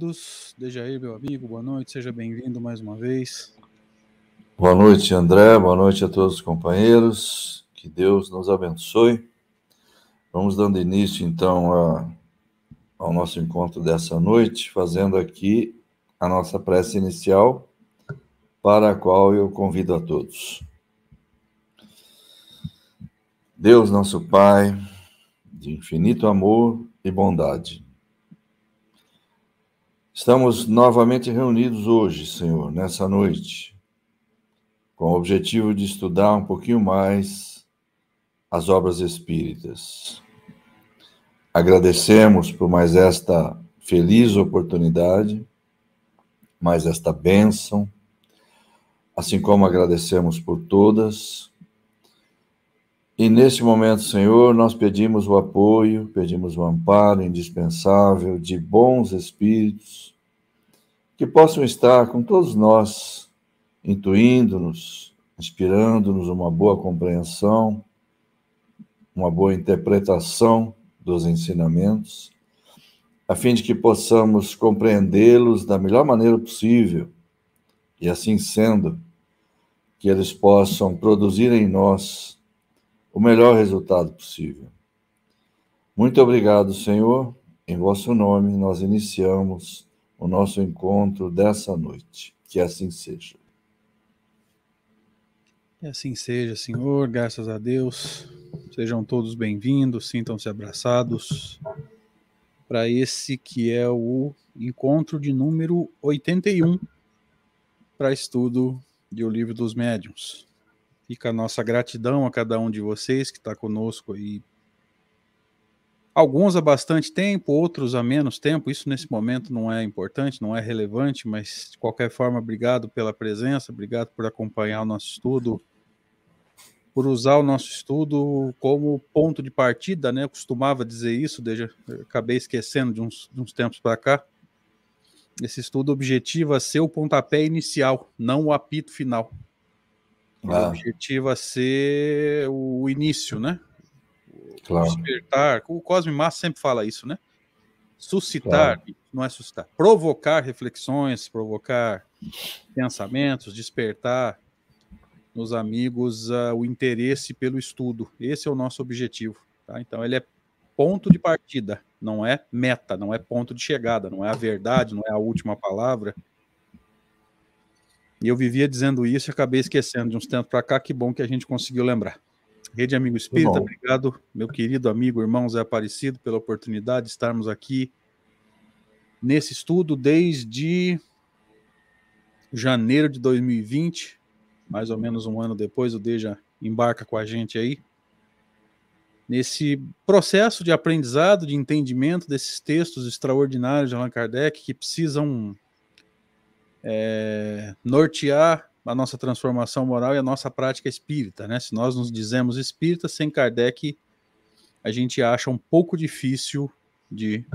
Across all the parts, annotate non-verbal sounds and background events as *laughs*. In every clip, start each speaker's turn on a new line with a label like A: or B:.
A: todos. aí, meu amigo, boa noite, seja bem-vindo mais uma vez.
B: Boa noite, André, boa noite a todos os companheiros, que Deus nos abençoe. Vamos dando início, então, a, ao nosso encontro dessa noite, fazendo aqui a nossa prece inicial, para a qual eu convido a todos. Deus, nosso Pai, de infinito amor e bondade, Estamos novamente reunidos hoje, Senhor, nessa noite, com o objetivo de estudar um pouquinho mais as obras espíritas. Agradecemos por mais esta feliz oportunidade, mais esta bênção, assim como agradecemos por todas. E neste momento, Senhor, nós pedimos o apoio, pedimos o amparo indispensável de bons espíritos que possam estar com todos nós, intuindo-nos, inspirando-nos uma boa compreensão, uma boa interpretação dos ensinamentos, a fim de que possamos compreendê-los da melhor maneira possível. E, assim sendo, que eles possam produzir em nós o melhor resultado possível. Muito obrigado, Senhor. Em vosso nome, nós iniciamos o nosso encontro dessa noite. Que assim seja.
A: Que assim seja, Senhor, graças a Deus. Sejam todos bem-vindos, sintam-se abraçados para esse que é o encontro de número 81 para estudo de O Livro dos Médiuns. Fica a nossa gratidão a cada um de vocês que está conosco aí Alguns há bastante tempo, outros há menos tempo. Isso nesse momento não é importante, não é relevante, mas de qualquer forma, obrigado pela presença, obrigado por acompanhar o nosso estudo, por usar o nosso estudo como ponto de partida, né? Eu costumava dizer isso, desde, acabei esquecendo de uns, de uns tempos para cá. Esse estudo objetiva ser o pontapé inicial, não o apito final. Ah. Objetiva ser o início, né? Claro. Despertar. O Cosme Massa sempre fala isso, né? Suscitar, claro. não é suscitar, provocar reflexões, provocar pensamentos, despertar nos amigos uh, o interesse pelo estudo. Esse é o nosso objetivo. Tá? Então, ele é ponto de partida, não é meta, não é ponto de chegada, não é a verdade, não é a última palavra. E eu vivia dizendo isso e acabei esquecendo de uns tempos para cá. Que bom que a gente conseguiu lembrar. Rede Amigo Espírita, obrigado, meu querido amigo, irmão Zé Aparecido, pela oportunidade de estarmos aqui nesse estudo desde janeiro de 2020, mais ou menos um ano depois, o Deja embarca com a gente aí, nesse processo de aprendizado, de entendimento desses textos extraordinários de Allan Kardec que precisam é, nortear a nossa transformação moral e a nossa prática espírita, né? Se nós nos dizemos espíritas, sem Kardec, a gente acha um pouco difícil de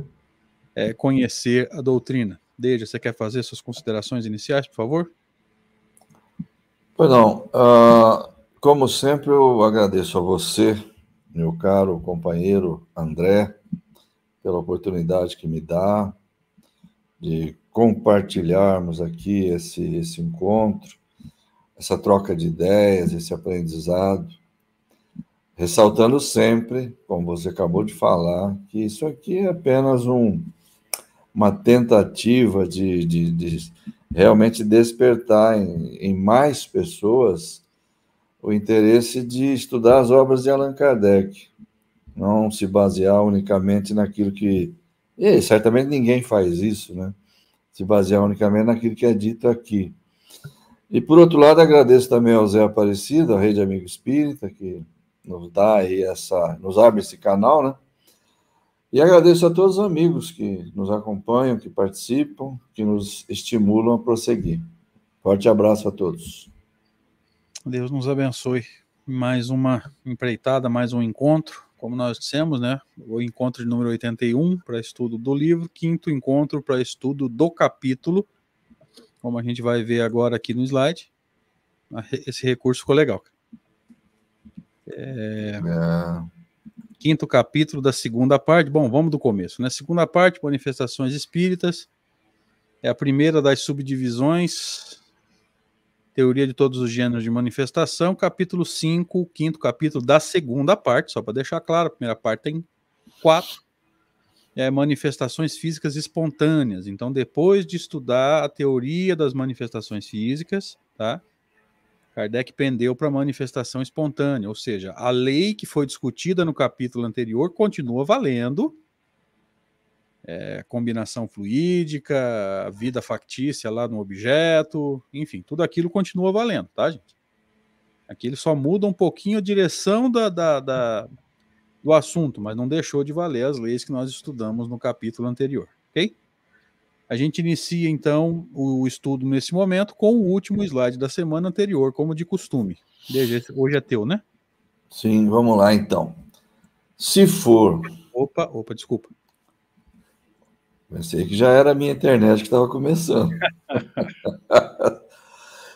A: é, conhecer a doutrina. Deja, você quer fazer suas considerações iniciais, por favor?
B: Pois não. Uh, como sempre, eu agradeço a você, meu caro companheiro André, pela oportunidade que me dá de compartilharmos aqui esse, esse encontro, essa troca de ideias, esse aprendizado, ressaltando sempre, como você acabou de falar, que isso aqui é apenas um, uma tentativa de, de, de realmente despertar em, em mais pessoas o interesse de estudar as obras de Allan Kardec, não se basear unicamente naquilo que. E certamente ninguém faz isso, né? Se basear unicamente naquilo que é dito aqui. E por outro lado, agradeço também ao Zé Aparecido, a Rede Amigo Espírita, que nos dá aí essa, nos abre esse canal, né? E agradeço a todos os amigos que nos acompanham, que participam, que nos estimulam a prosseguir. Forte abraço a todos.
A: Deus nos abençoe. Mais uma empreitada, mais um encontro, como nós dissemos, né? O encontro de número 81 para estudo do livro, quinto encontro para estudo do capítulo, como a gente vai ver agora aqui no slide. Esse recurso ficou legal. É... É quinto capítulo da segunda parte. Bom, vamos do começo, né? Segunda parte, manifestações espíritas. É a primeira das subdivisões. Teoria de todos os gêneros de manifestação, capítulo 5, quinto capítulo da segunda parte, só para deixar claro, a primeira parte tem quatro. É manifestações físicas espontâneas. Então, depois de estudar a teoria das manifestações físicas, tá? Kardec pendeu para manifestação espontânea, ou seja, a lei que foi discutida no capítulo anterior continua valendo. É, combinação fluídica, vida factícia lá no objeto, enfim, tudo aquilo continua valendo, tá, gente? Aqui ele só muda um pouquinho a direção da, da, da, do assunto, mas não deixou de valer as leis que nós estudamos no capítulo anterior, ok? A gente inicia então o estudo nesse momento com o último slide da semana anterior, como de costume. Hoje é teu, né?
B: Sim, vamos lá então. Se for.
A: Opa, opa, desculpa.
B: Pensei que já era a minha internet que estava começando. *laughs*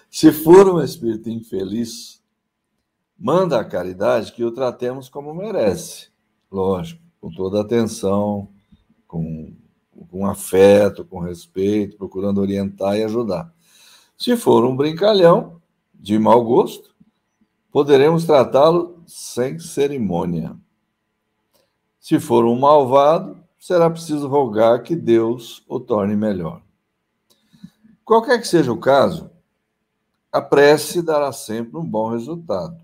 B: Se for um espírito infeliz, manda a caridade que o tratemos como merece. Lógico, com toda atenção, com com afeto, com respeito, procurando orientar e ajudar. Se for um brincalhão de mau gosto, poderemos tratá-lo sem cerimônia. Se for um malvado, será preciso rogar que Deus o torne melhor. Qualquer que seja o caso, a prece dará sempre um bom resultado.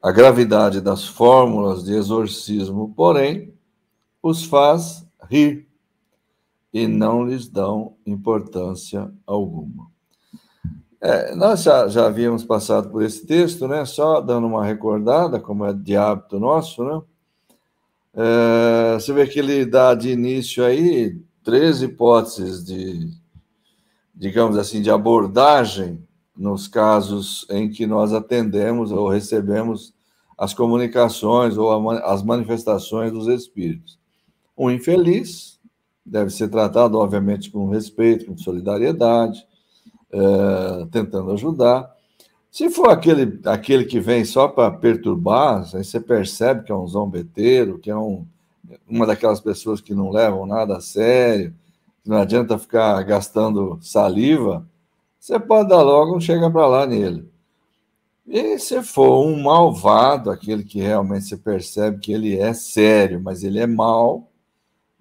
B: A gravidade das fórmulas de exorcismo, porém, os faz rir e não lhes dão importância alguma. É, nós já, já havíamos passado por esse texto, né? Só dando uma recordada, como é de hábito nosso, né? É, você vê que ele dá de início aí três hipóteses de, digamos assim, de abordagem nos casos em que nós atendemos ou recebemos as comunicações ou as manifestações dos espíritos. Um infeliz, deve ser tratado, obviamente, com respeito, com solidariedade, é, tentando ajudar. Se for aquele, aquele que vem só para perturbar, aí você percebe que é um zombeteiro, que é um, uma daquelas pessoas que não levam nada a sério, que não adianta ficar gastando saliva, você pode dar logo um chega para lá nele. E se for um malvado, aquele que realmente você percebe que ele é sério, mas ele é mau,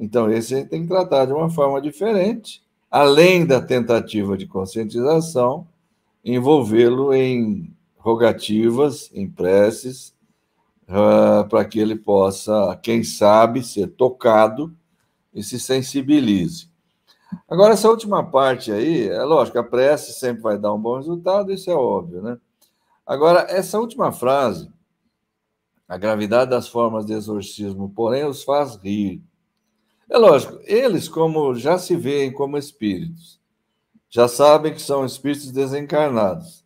B: então, esse a gente tem que tratar de uma forma diferente, além da tentativa de conscientização, envolvê-lo em rogativas, em preces, uh, para que ele possa, quem sabe, ser tocado e se sensibilize. Agora, essa última parte aí, é lógico, a prece sempre vai dar um bom resultado, isso é óbvio, né? Agora, essa última frase, a gravidade das formas de exorcismo, porém, os faz rir. É lógico, eles, como já se veem como espíritos, já sabem que são espíritos desencarnados,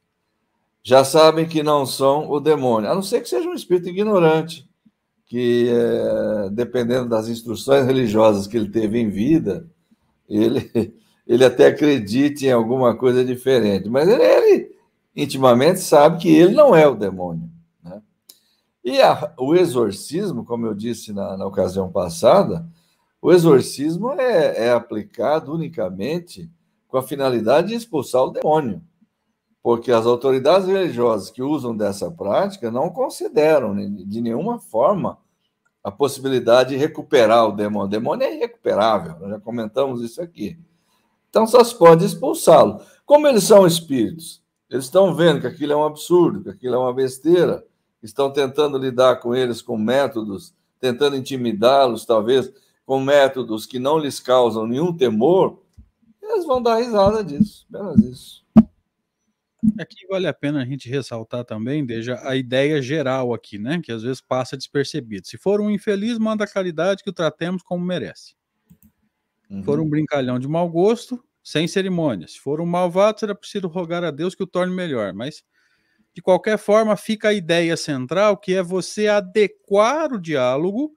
B: já sabem que não são o demônio, a não ser que seja um espírito ignorante, que, é, dependendo das instruções religiosas que ele teve em vida, ele, *laughs* ele até acredite em alguma coisa diferente, mas ele, ele intimamente sabe que ele não é o demônio. Né? E a, o exorcismo, como eu disse na, na ocasião passada, o exorcismo é, é aplicado unicamente com a finalidade de expulsar o demônio porque as autoridades religiosas que usam dessa prática não consideram de nenhuma forma a possibilidade de recuperar o demônio. O demônio é irrecuperável, nós já comentamos isso aqui. Então só se pode expulsá-lo. Como eles são espíritos, eles estão vendo que aquilo é um absurdo, que aquilo é uma besteira, estão tentando lidar com eles com métodos, tentando intimidá-los, talvez com métodos que não lhes causam nenhum temor, eles vão dar risada disso, apenas isso.
A: Aqui vale a pena a gente ressaltar também, deixa a ideia geral aqui, né? Que às vezes passa despercebido. Se for um infeliz, manda a caridade que o tratemos como merece. Uhum. Se for um uhum. brincalhão de mau gosto, sem cerimônias. Se for um malvado, será preciso rogar a Deus que o torne melhor. Mas, de qualquer forma, fica a ideia central, que é você adequar o diálogo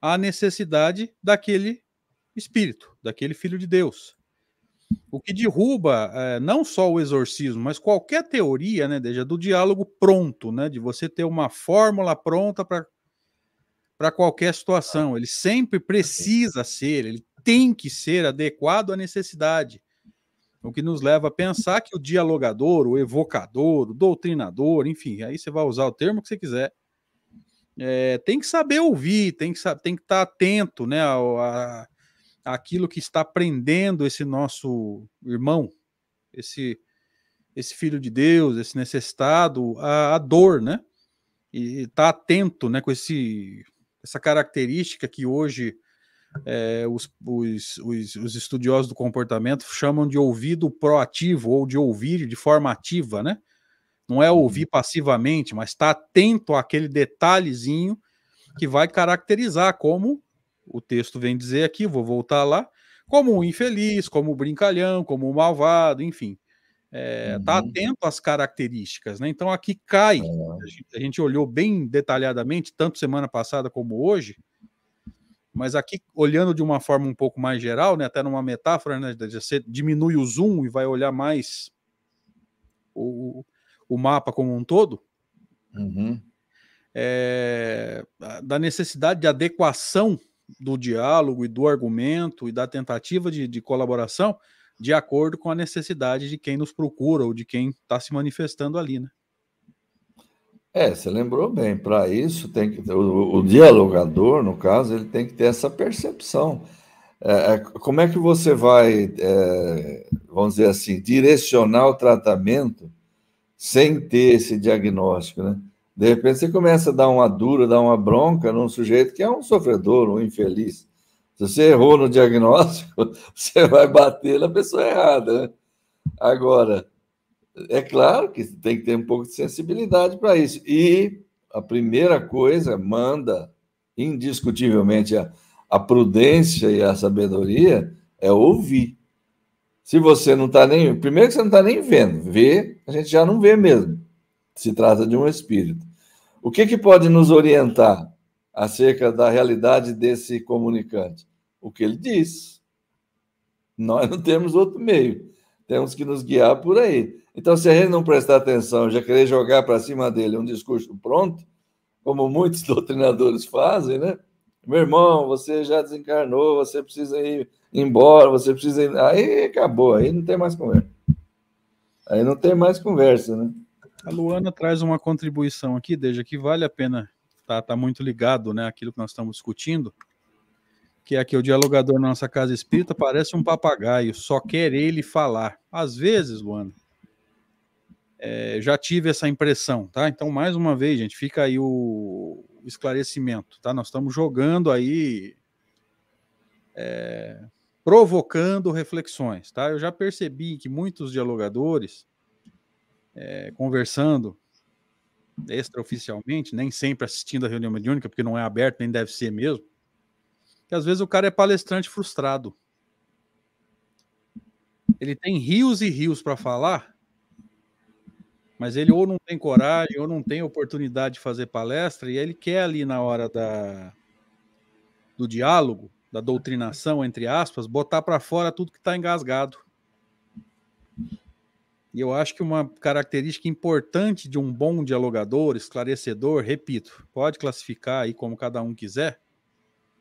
A: à necessidade daquele espírito, daquele filho de Deus o que derruba é, não só o exorcismo, mas qualquer teoria, né, Deja, do diálogo pronto, né, de você ter uma fórmula pronta para qualquer situação. Ele sempre precisa ser, ele tem que ser adequado à necessidade. O que nos leva a pensar que o dialogador, o evocador, o doutrinador, enfim, aí você vai usar o termo que você quiser, é, tem que saber ouvir, tem que, tem que estar atento né, a, aquilo que está prendendo esse nosso irmão, esse esse filho de Deus, esse necessitado, a, a dor, né? E está atento, né, com esse essa característica que hoje é, os, os, os, os, estudiosos do comportamento chamam de ouvido proativo ou de ouvir de forma ativa, né? Não é ouvir uhum. passivamente, mas está atento àquele detalhezinho que vai caracterizar como o texto vem dizer aqui, vou voltar lá, como um infeliz, como um brincalhão, como um malvado, enfim. Está é, tá uhum. atento às características, né? Então aqui cai, uhum. a, gente, a gente olhou bem detalhadamente, tanto semana passada como hoje, mas aqui olhando de uma forma um pouco mais geral, né, até numa metáfora, né, você diminui o zoom e vai olhar mais o, o mapa como um todo, uhum. é, da necessidade de adequação do diálogo e do argumento e da tentativa de, de colaboração de acordo com a necessidade de quem nos procura ou de quem está se manifestando ali, né?
B: É, você lembrou bem. Para isso tem que o, o, dialogador, no caso, ele tem que ter essa percepção. É, é, como é que você vai, é, vamos dizer assim, direcionar o tratamento sem ter esse diagnóstico, né? De repente você começa a dar uma dura, dar uma bronca num sujeito que é um sofredor, um infeliz. Se você errou no diagnóstico, *laughs* você vai bater na pessoa errada. Né? Agora, é claro que tem que ter um pouco de sensibilidade para isso. E a primeira coisa, manda indiscutivelmente a, a prudência e a sabedoria, é ouvir. Se você não está nem. Primeiro que você não está nem vendo, ver, a gente já não vê mesmo se trata de um espírito. O que, que pode nos orientar acerca da realidade desse comunicante? O que ele diz. Nós não temos outro meio. Temos que nos guiar por aí. Então, se a gente não prestar atenção, já querer jogar para cima dele um discurso pronto, como muitos *laughs* doutrinadores fazem, né? Meu irmão, você já desencarnou, você precisa ir embora, você precisa ir. Aí acabou, aí não tem mais conversa. Aí não tem mais conversa, né?
A: A Luana traz uma contribuição aqui, desde que vale a pena, tá, tá muito ligado, né, aquilo que nós estamos discutindo, que é que o dialogador na nossa casa espírita parece um papagaio, só quer ele falar. Às vezes, Luana, é, já tive essa impressão, tá? Então, mais uma vez, gente, fica aí o, esclarecimento, tá? Nós estamos jogando aí, é, provocando reflexões, tá? Eu já percebi que muitos dialogadores é, conversando extraoficialmente, nem sempre assistindo a reunião mediúnica, porque não é aberto, nem deve ser mesmo, que às vezes o cara é palestrante frustrado. Ele tem rios e rios para falar, mas ele ou não tem coragem, ou não tem oportunidade de fazer palestra, e ele quer ali na hora da, do diálogo da doutrinação, entre aspas, botar para fora tudo que está engasgado. E eu acho que uma característica importante de um bom dialogador, esclarecedor, repito, pode classificar aí como cada um quiser,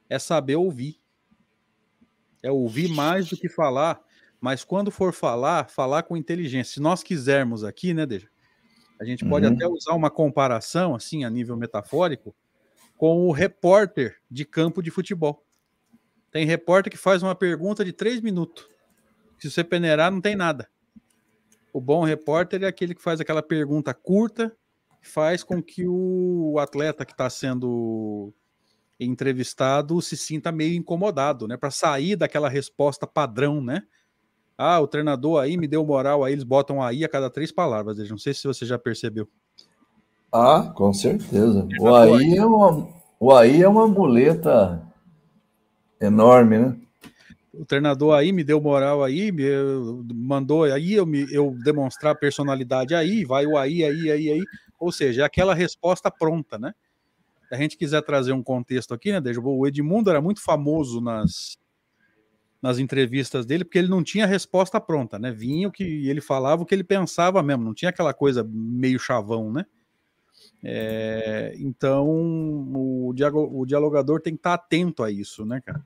A: é saber ouvir. É ouvir mais do que falar, mas quando for falar, falar com inteligência. Se nós quisermos aqui, né, Deja? A gente pode uhum. até usar uma comparação, assim, a nível metafórico, com o repórter de campo de futebol. Tem repórter que faz uma pergunta de três minutos. Se você peneirar, não tem nada. O bom repórter é aquele que faz aquela pergunta curta, faz com que o atleta que está sendo entrevistado se sinta meio incomodado, né? Para sair daquela resposta padrão, né? Ah, o treinador aí me deu moral, aí eles botam aí a cada três palavras. Não sei se você já percebeu.
B: Ah, com certeza. O aí é uma, o aí é uma muleta enorme, né?
A: O treinador aí me deu moral aí, me mandou aí eu, me, eu demonstrar personalidade aí, vai o aí, aí, aí, aí. Ou seja, é aquela resposta pronta, né? Se a gente quiser trazer um contexto aqui, né, Deja? O Edmundo era muito famoso nas, nas entrevistas dele, porque ele não tinha resposta pronta, né? Vinha o que ele falava, o que ele pensava mesmo, não tinha aquela coisa meio chavão, né? É, então, o, o dialogador tem que estar atento a isso, né, cara?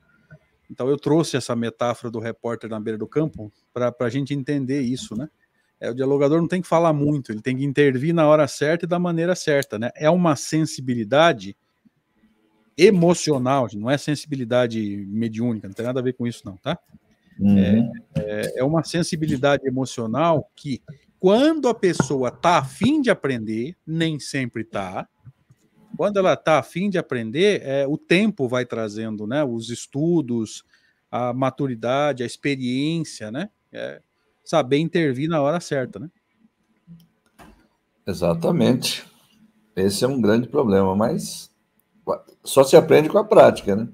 A: Então, eu trouxe essa metáfora do repórter na beira do campo para a gente entender isso, né? É, o dialogador não tem que falar muito, ele tem que intervir na hora certa e da maneira certa, né? É uma sensibilidade emocional, não é sensibilidade mediúnica, não tem nada a ver com isso, não, tá? Uhum. É, é, é, uma sensibilidade emocional que quando a pessoa está afim de aprender, nem sempre está. Quando ela está afim de aprender, é, o tempo vai trazendo, né? Os estudos, a maturidade, a experiência, né? É, saber intervir na hora certa, né?
B: Exatamente. Esse é um grande problema, mas só se aprende com a prática, né?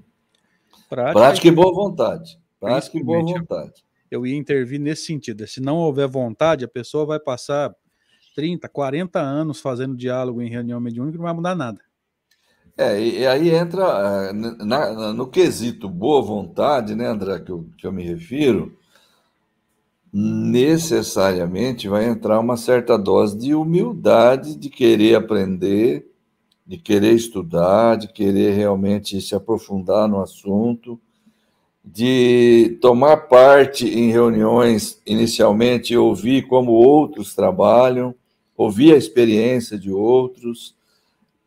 B: Prática, prática e boa vontade. Prática e boa vontade
A: eu ia intervir nesse sentido. Se não houver vontade, a pessoa vai passar 30, 40 anos fazendo diálogo em reunião mediúnica e não vai mudar nada.
B: É, e aí entra é, na, no quesito boa vontade, né, André, que eu, que eu me refiro, necessariamente vai entrar uma certa dose de humildade, de querer aprender, de querer estudar, de querer realmente se aprofundar no assunto de tomar parte em reuniões inicialmente, ouvir como outros trabalham, ouvir a experiência de outros,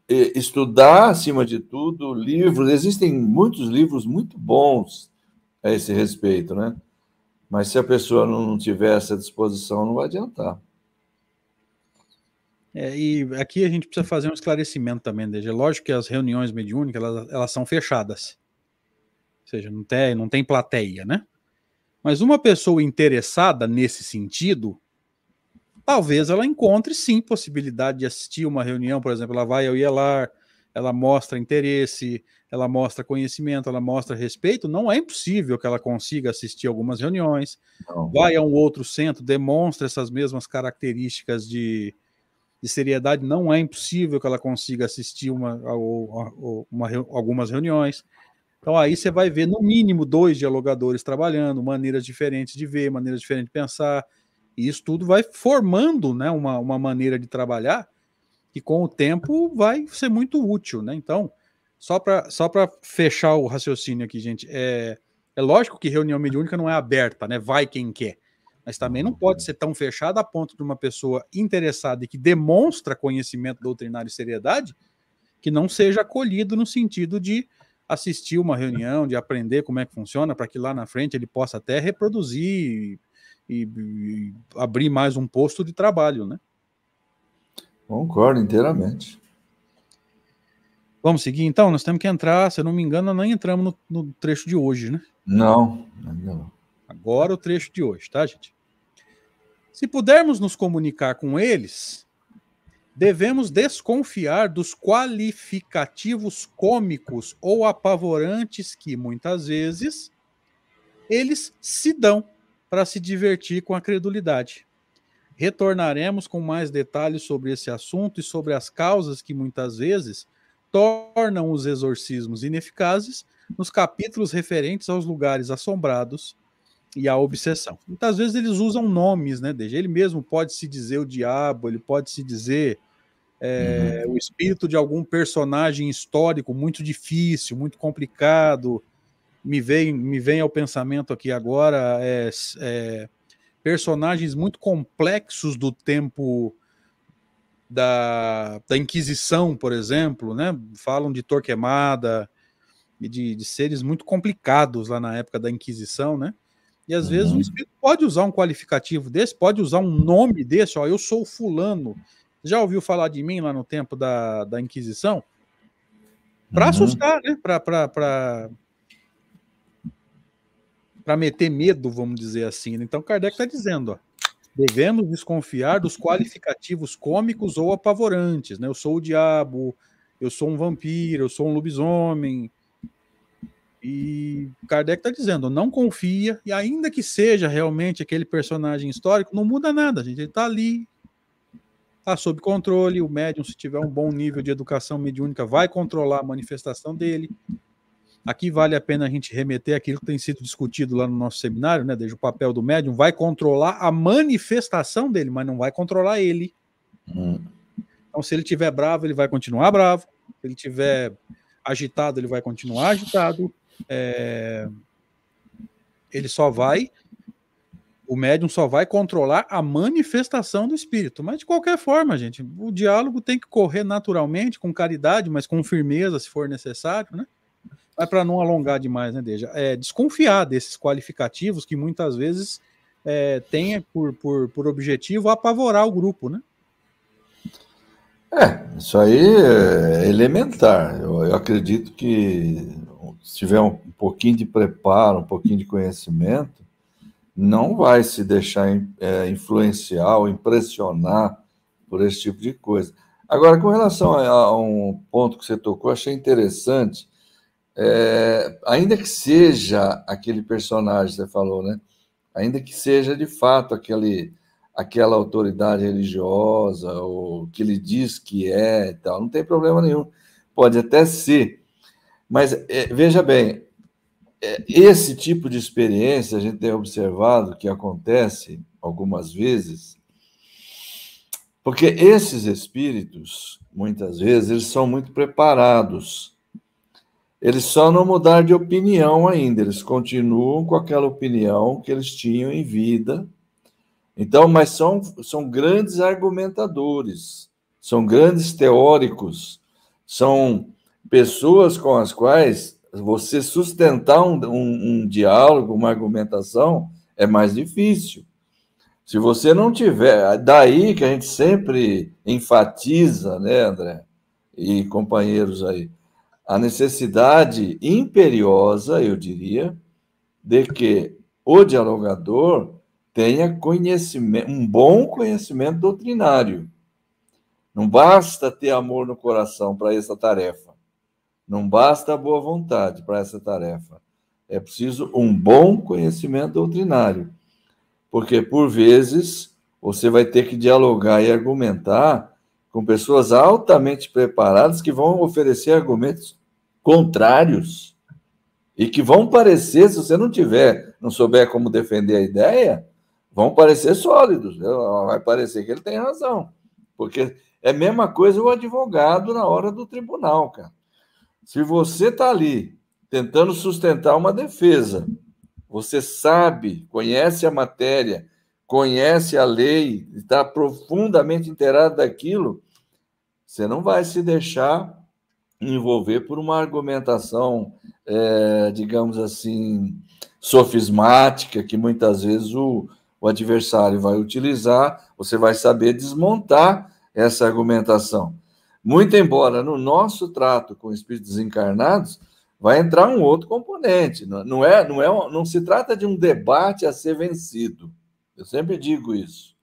B: estudar, acima de tudo, livros. Existem muitos livros muito bons a esse respeito, né? Mas se a pessoa não tiver essa disposição, não vai adiantar.
A: É, e aqui a gente precisa fazer um esclarecimento também, Deja. Lógico que as reuniões mediúnicas elas, elas são fechadas. Ou seja, não tem, não tem plateia, né? Mas uma pessoa interessada nesse sentido, talvez ela encontre sim possibilidade de assistir uma reunião, por exemplo, ela vai ao IELAR, ela mostra interesse, ela mostra conhecimento, ela mostra respeito, não é impossível que ela consiga assistir algumas reuniões, não. vai a um outro centro, demonstra essas mesmas características de, de seriedade, não é impossível que ela consiga assistir uma, uma, uma, algumas reuniões. Então aí você vai ver no mínimo dois dialogadores trabalhando, maneiras diferentes de ver, maneiras diferentes de pensar, e isso tudo vai formando né, uma, uma maneira de trabalhar que com o tempo vai ser muito útil. Né? Então, só para só fechar o raciocínio aqui, gente, é, é lógico que reunião mediúnica não é aberta, né? vai quem quer. Mas também não pode ser tão fechada a ponto de uma pessoa interessada e que demonstra conhecimento doutrinário e seriedade que não seja acolhido no sentido de assistir uma reunião, de aprender como é que funciona, para que lá na frente ele possa até reproduzir e, e, abrir mais um posto de trabalho, né?
B: Concordo inteiramente.
A: Vamos seguir então? Nós temos que entrar, se eu não me engano, não entramos no, no trecho de hoje, né?
B: Não, ainda não.
A: Agora o trecho de hoje, tá, gente? Se pudermos nos comunicar com eles, devemos desconfiar dos qualificativos cômicos ou apavorantes que, muitas vezes, eles se dão para se divertir com a credulidade. Retornaremos com mais detalhes sobre esse assunto e sobre as causas que muitas vezes tornam os exorcismos ineficazes nos capítulos referentes aos lugares assombrados e à obsessão. Muitas vezes eles usam nomes, né, desde ele mesmo pode se dizer o diabo, ele pode se dizer é, uhum. o espírito de algum personagem histórico muito difícil, muito complicado. Me vem, me vem ao pensamento aqui agora é, é, personagens muito complexos do tempo da, da Inquisição, por exemplo, né? Falam de Torquemada e de, de, seres muito complicados lá na época da Inquisição, né? E às uhum. vezes um espírito pode usar um qualificativo desse, pode usar um nome desse, ó, eu sou fulano. Já ouviu falar de mim lá no tempo da, da Inquisição? Para uhum. assustar, né? Para para meter medo, vamos dizer assim. Né? Então Kardec está dizendo, ó, devemos desconfiar dos qualificativos cômicos ou apavorantes, né? Eu sou o diabo, eu sou um vampiro, eu sou um lobisomem. E Kardec está dizendo, não confia, e ainda que seja realmente aquele personagem histórico, não muda nada, gente. Ele está ali, está sob controle. O médium, se tiver um bom nível de educação mediúnica, vai controlar a manifestação dele. Aqui vale a pena a gente remeter aquilo que tem sido discutido lá no nosso seminário, né? Desde o papel do médium, vai controlar a manifestação dele, mas não vai controlar ele. Hum. Então, se ele tiver bravo, ele vai continuar bravo. Se ele tiver agitado, ele vai continuar agitado. É... Ele só vai, o médium só vai controlar a manifestação do espírito. Mas de qualquer forma, gente, o diálogo tem que correr naturalmente, com caridade, mas com firmeza, se for necessário, né? Mas para não alongar demais, né, Deja? É desconfiar desses qualificativos que muitas vezes é, tem por, por, por objetivo apavorar o grupo, né?
B: É, isso aí é elementar. Eu, eu acredito que se tiver um, um pouquinho de preparo, um pouquinho de conhecimento, não vai se deixar é, influenciar ou impressionar por esse tipo de coisa. Agora, com relação a, a um ponto que você tocou, achei interessante é, ainda que seja aquele personagem, você falou, né? Ainda que seja de fato aquele, aquela autoridade religiosa, ou que ele diz que é e tal, não tem problema nenhum. Pode até ser. Mas é, veja bem, é, esse tipo de experiência a gente tem observado que acontece algumas vezes, porque esses espíritos, muitas vezes, eles são muito preparados eles só não mudaram de opinião ainda, eles continuam com aquela opinião que eles tinham em vida. Então, mas são, são grandes argumentadores, são grandes teóricos, são pessoas com as quais você sustentar um, um, um diálogo, uma argumentação, é mais difícil. Se você não tiver, daí que a gente sempre enfatiza, né, André, e companheiros aí, a necessidade imperiosa, eu diria, de que o dialogador tenha conhecimento, um bom conhecimento doutrinário. Não basta ter amor no coração para essa tarefa. Não basta boa vontade para essa tarefa. É preciso um bom conhecimento doutrinário. Porque, por vezes, você vai ter que dialogar e argumentar com pessoas altamente preparadas que vão oferecer argumentos contrários e que vão parecer, se você não tiver, não souber como defender a ideia, vão parecer sólidos. Vai parecer que ele tem razão. Porque é a mesma coisa o advogado na hora do tribunal, cara. Se você está ali tentando sustentar uma defesa, você sabe, conhece a matéria, conhece a lei, está profundamente inteirado daquilo, você não vai se deixar envolver por uma argumentação, é, digamos assim, sofismática, que muitas vezes o, o adversário vai utilizar, você vai saber desmontar essa argumentação. Muito embora no nosso trato com espíritos encarnados vai entrar um outro componente, não é, não é, não se trata de um debate a ser vencido. Eu sempre digo isso.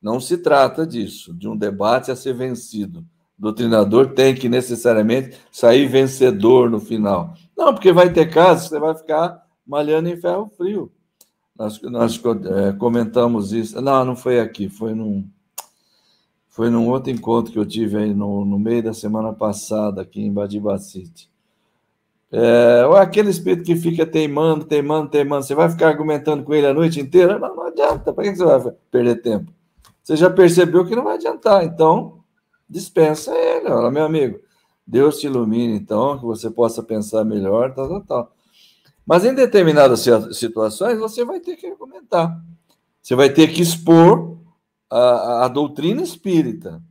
B: Não se trata disso, de um debate a ser vencido. Doutrinador tem que necessariamente sair vencedor no final. Não, porque vai ter casos você vai ficar malhando em ferro frio. Nós, nós é, comentamos isso. Não, não foi aqui, foi num, foi num outro encontro que eu tive aí no, no meio da semana passada, aqui em Badibacite. É, ou aquele espírito que fica teimando, teimando, teimando, você vai ficar argumentando com ele a noite inteira? Não, não adianta, para que você vai perder tempo? Você já percebeu que não vai adiantar, então dispensa ele, olha, meu amigo. Deus te ilumine, então, que você possa pensar melhor, tal, tal, tal. Mas em determinadas situações, você vai ter que argumentar. Você vai ter que expor a, a doutrina espírita.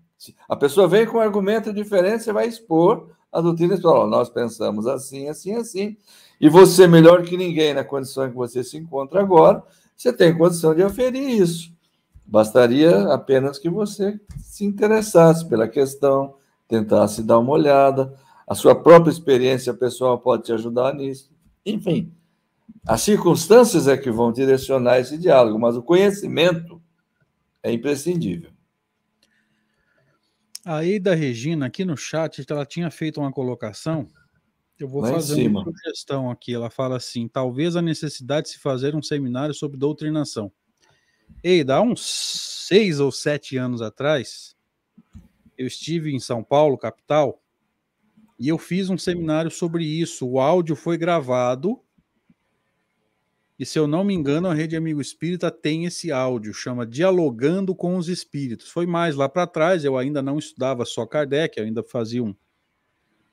B: A pessoa vem com um argumento diferente, você vai expor a doutrina espiritual. Nós pensamos assim, assim, assim. E você, melhor que ninguém, na condição em que você se encontra agora, você tem condição de aferir isso. Bastaria apenas que você se interessasse pela questão, tentasse dar uma olhada. A sua própria experiência pessoal pode te ajudar nisso. Enfim, as circunstâncias é que vão direcionar esse diálogo, mas o conhecimento é imprescindível.
A: A Eida Regina, aqui no chat, ela tinha feito uma colocação. Eu vou Lá fazer uma sugestão aqui. Ela fala assim: talvez a necessidade de se fazer um seminário sobre doutrinação. Eida, há uns seis ou sete anos atrás, eu estive em São Paulo, capital, e eu fiz um seminário sobre isso. O áudio foi gravado e se eu não me engano, a Rede Amigo Espírita tem esse áudio, chama Dialogando com os Espíritos. Foi mais lá para trás, eu ainda não estudava só Kardec, eu ainda fazia um,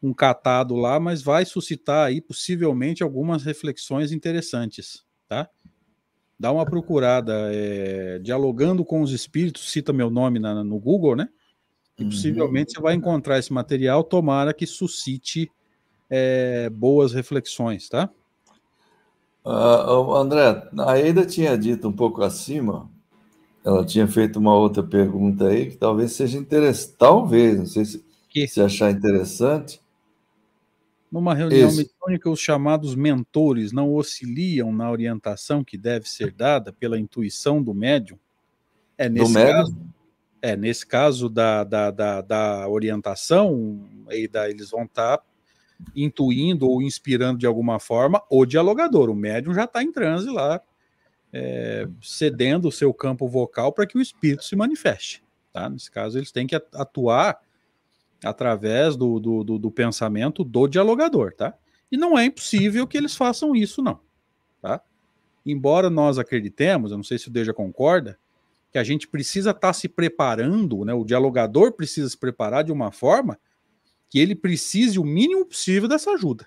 A: um catado lá, mas vai suscitar aí possivelmente algumas reflexões interessantes, tá? Dá uma procurada, é, Dialogando com os Espíritos, cita meu nome na, no Google, né? E uhum. possivelmente uhum. você vai encontrar esse material, tomara que suscite é, boas reflexões, tá?
B: Uh, André, a Aida tinha dito um pouco acima, ela tinha feito uma outra pergunta aí que talvez seja interessante, talvez, não sei se, se achar interessante.
A: Numa reunião Isso. mediúnica, os chamados mentores não auxiliam na orientação que deve ser dada pela intuição do médium? É nesse do caso, médium? É, nesse caso da, da, da, da orientação, eles vão estar tá intuindo ou inspirando de alguma forma o dialogador. O médium já está em transe lá, é, cedendo o seu campo vocal para que o espírito se manifeste. Tá? Nesse caso, eles têm que atuar através do, do, do, do pensamento do dialogador. Tá? E não é impossível que eles façam isso, não. Tá? Embora nós acreditemos, eu não sei se o Deja concorda, que a gente precisa estar tá se preparando, né? o dialogador precisa se preparar de uma forma que ele precise o mínimo possível dessa ajuda.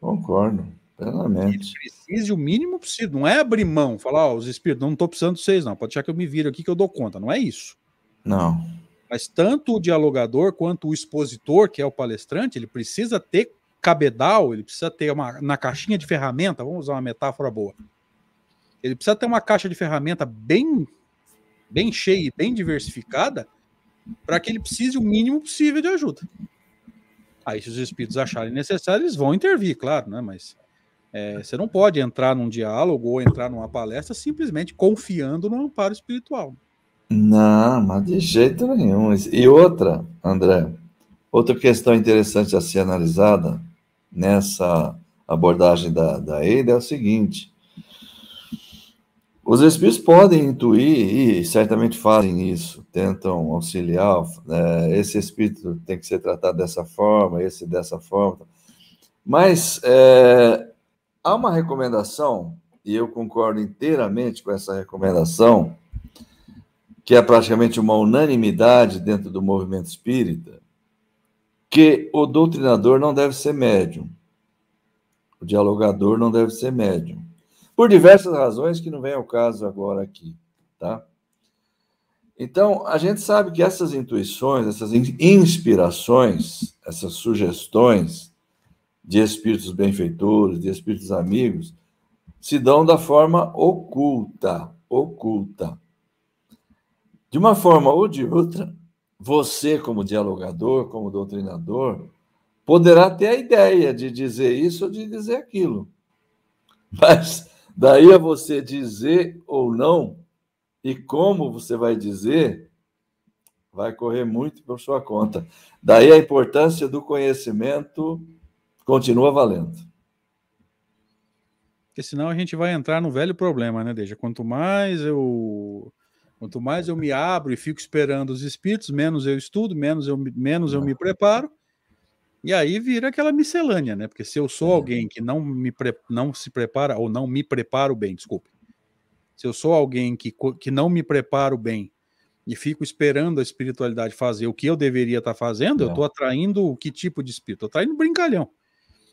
B: Concordo, plenamente. Ele
A: precise o mínimo possível. Não é abrir mão, falar, ó, os espíritos, não estou precisando de vocês, não. Pode achar que eu me viro aqui que eu dou conta. Não é isso.
B: Não.
A: Mas tanto o dialogador quanto o expositor, que é o palestrante, ele precisa ter cabedal, ele precisa ter uma na caixinha de ferramenta, vamos usar uma metáfora boa. Ele precisa ter uma caixa de ferramenta bem bem cheia e bem diversificada para que ele precise o mínimo possível de ajuda. Aí, se os espíritos acharem necessário, eles vão intervir, claro, né? Mas é, você não pode entrar num diálogo ou entrar numa palestra simplesmente confiando no amparo espiritual.
B: Não, mas de jeito nenhum. E outra, André, outra questão interessante a ser analisada nessa abordagem da, da EIDA é o seguinte: os espíritos podem intuir, e certamente fazem isso, tentam auxiliar, né? esse espírito tem que ser tratado dessa forma, esse dessa forma. Mas é, há uma recomendação, e eu concordo inteiramente com essa recomendação, que é praticamente uma unanimidade dentro do movimento espírita, que o doutrinador não deve ser médium, o dialogador não deve ser médium por diversas razões que não vem ao caso agora aqui, tá? Então, a gente sabe que essas intuições, essas inspirações, essas sugestões de espíritos benfeitores, de espíritos amigos, se dão da forma oculta, oculta. De uma forma ou de outra, você, como dialogador, como doutrinador, poderá ter a ideia de dizer isso ou de dizer aquilo. Mas Daí a você dizer ou não, e como você vai dizer, vai correr muito por sua conta. Daí a importância do conhecimento continua valendo.
A: Porque senão a gente vai entrar no velho problema, né, Deja? Quanto mais eu quanto mais eu me abro e fico esperando os espíritos, menos eu estudo, menos eu, menos eu me preparo, E aí vira aquela miscelânea, né? Porque se eu sou alguém que não me pre... não se prepara ou não me preparo bem, desculpe. Se eu sou alguém que, que não me preparo bem e fico esperando a espiritualidade fazer o que eu deveria estar fazendo, é. eu estou atraindo que tipo de espírito? Estou atraindo brincalhão.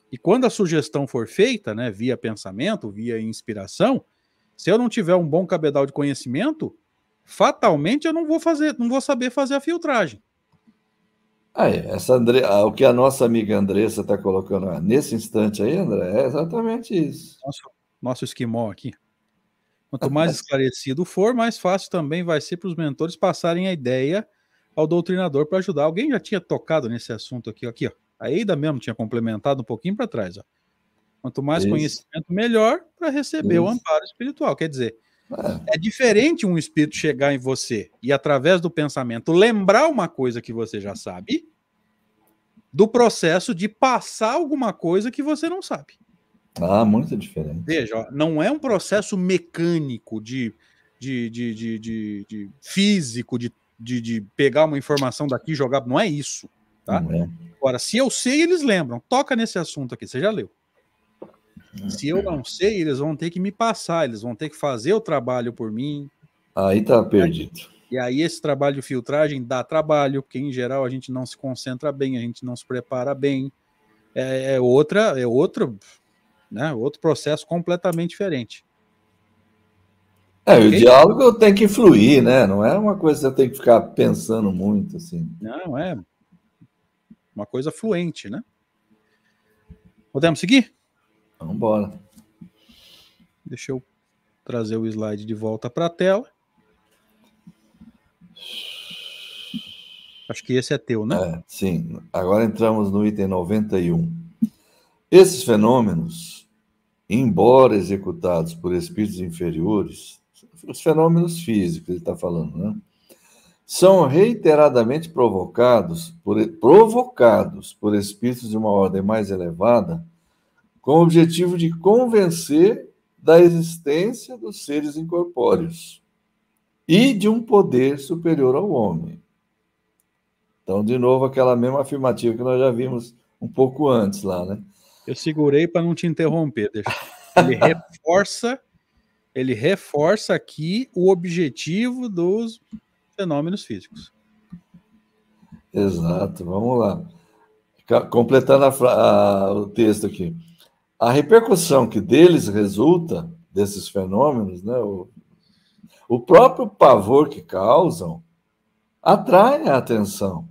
A: E quando a sugestão for feita, né, via pensamento, via inspiração, se eu não tiver um bom cabedal de conhecimento, fatalmente eu não vou fazer, não vou saber fazer a filtragem.
B: Ah, essa André, o que a nossa amiga Andressa está colocando nesse instante aí, André, é exatamente isso.
A: Nosso, nosso esquimó aqui. Quanto mais *laughs* esclarecido for, mais fácil também vai ser para os mentores passarem a ideia ao doutrinador para ajudar. Alguém já tinha tocado nesse assunto aqui, aqui, ó. A Eida mesmo tinha complementado um pouquinho para trás, ó. Quanto mais Isso. conhecimento, melhor para receber Isso. o amparo espiritual. Quer dizer, é. é diferente um espírito chegar em você e, através do pensamento, lembrar uma coisa que você já sabe, do processo de passar alguma coisa que você não sabe.
B: Ah, muito diferente.
A: Veja, não é um processo mecânico de, de, de, de, de, de físico, de, de, de, pegar uma informação daqui e jogar. Não é isso. Tá? É. Agora, se eu sei, eles lembram. Toca nesse assunto aqui, você já leu. Se eu não sei, eles vão ter que me passar, eles vão ter que fazer o trabalho por mim.
B: Aí tá perdido.
A: E aí esse trabalho de filtragem dá trabalho, porque em geral a gente não se concentra bem, a gente não se prepara bem. É, é outra, é outro, né? Outro processo completamente diferente.
B: É, okay? o diálogo tem que fluir, né? Não é uma coisa que você tem que ficar pensando muito assim.
A: Não, é uma coisa fluente, né? Podemos seguir?
B: Vamos embora.
A: Deixa eu trazer o slide de volta para a tela. Acho que esse é teu, né? É,
B: sim. Agora entramos no item 91. Esses fenômenos, embora executados por espíritos inferiores, os fenômenos físicos, ele está falando, né? São reiteradamente provocados por, provocados por espíritos de uma ordem mais elevada com o objetivo de convencer da existência dos seres incorpóreos e de um poder superior ao homem. Então, de novo, aquela mesma afirmativa que nós já vimos um pouco antes lá, né?
A: Eu segurei para não te interromper. Deixa. Ele reforça, ele reforça aqui o objetivo dos fenômenos físicos.
B: Exato. Vamos lá. Completando a, a, o texto aqui a repercussão que deles resulta, desses fenômenos, né, o, o próprio pavor que causam, atrai a atenção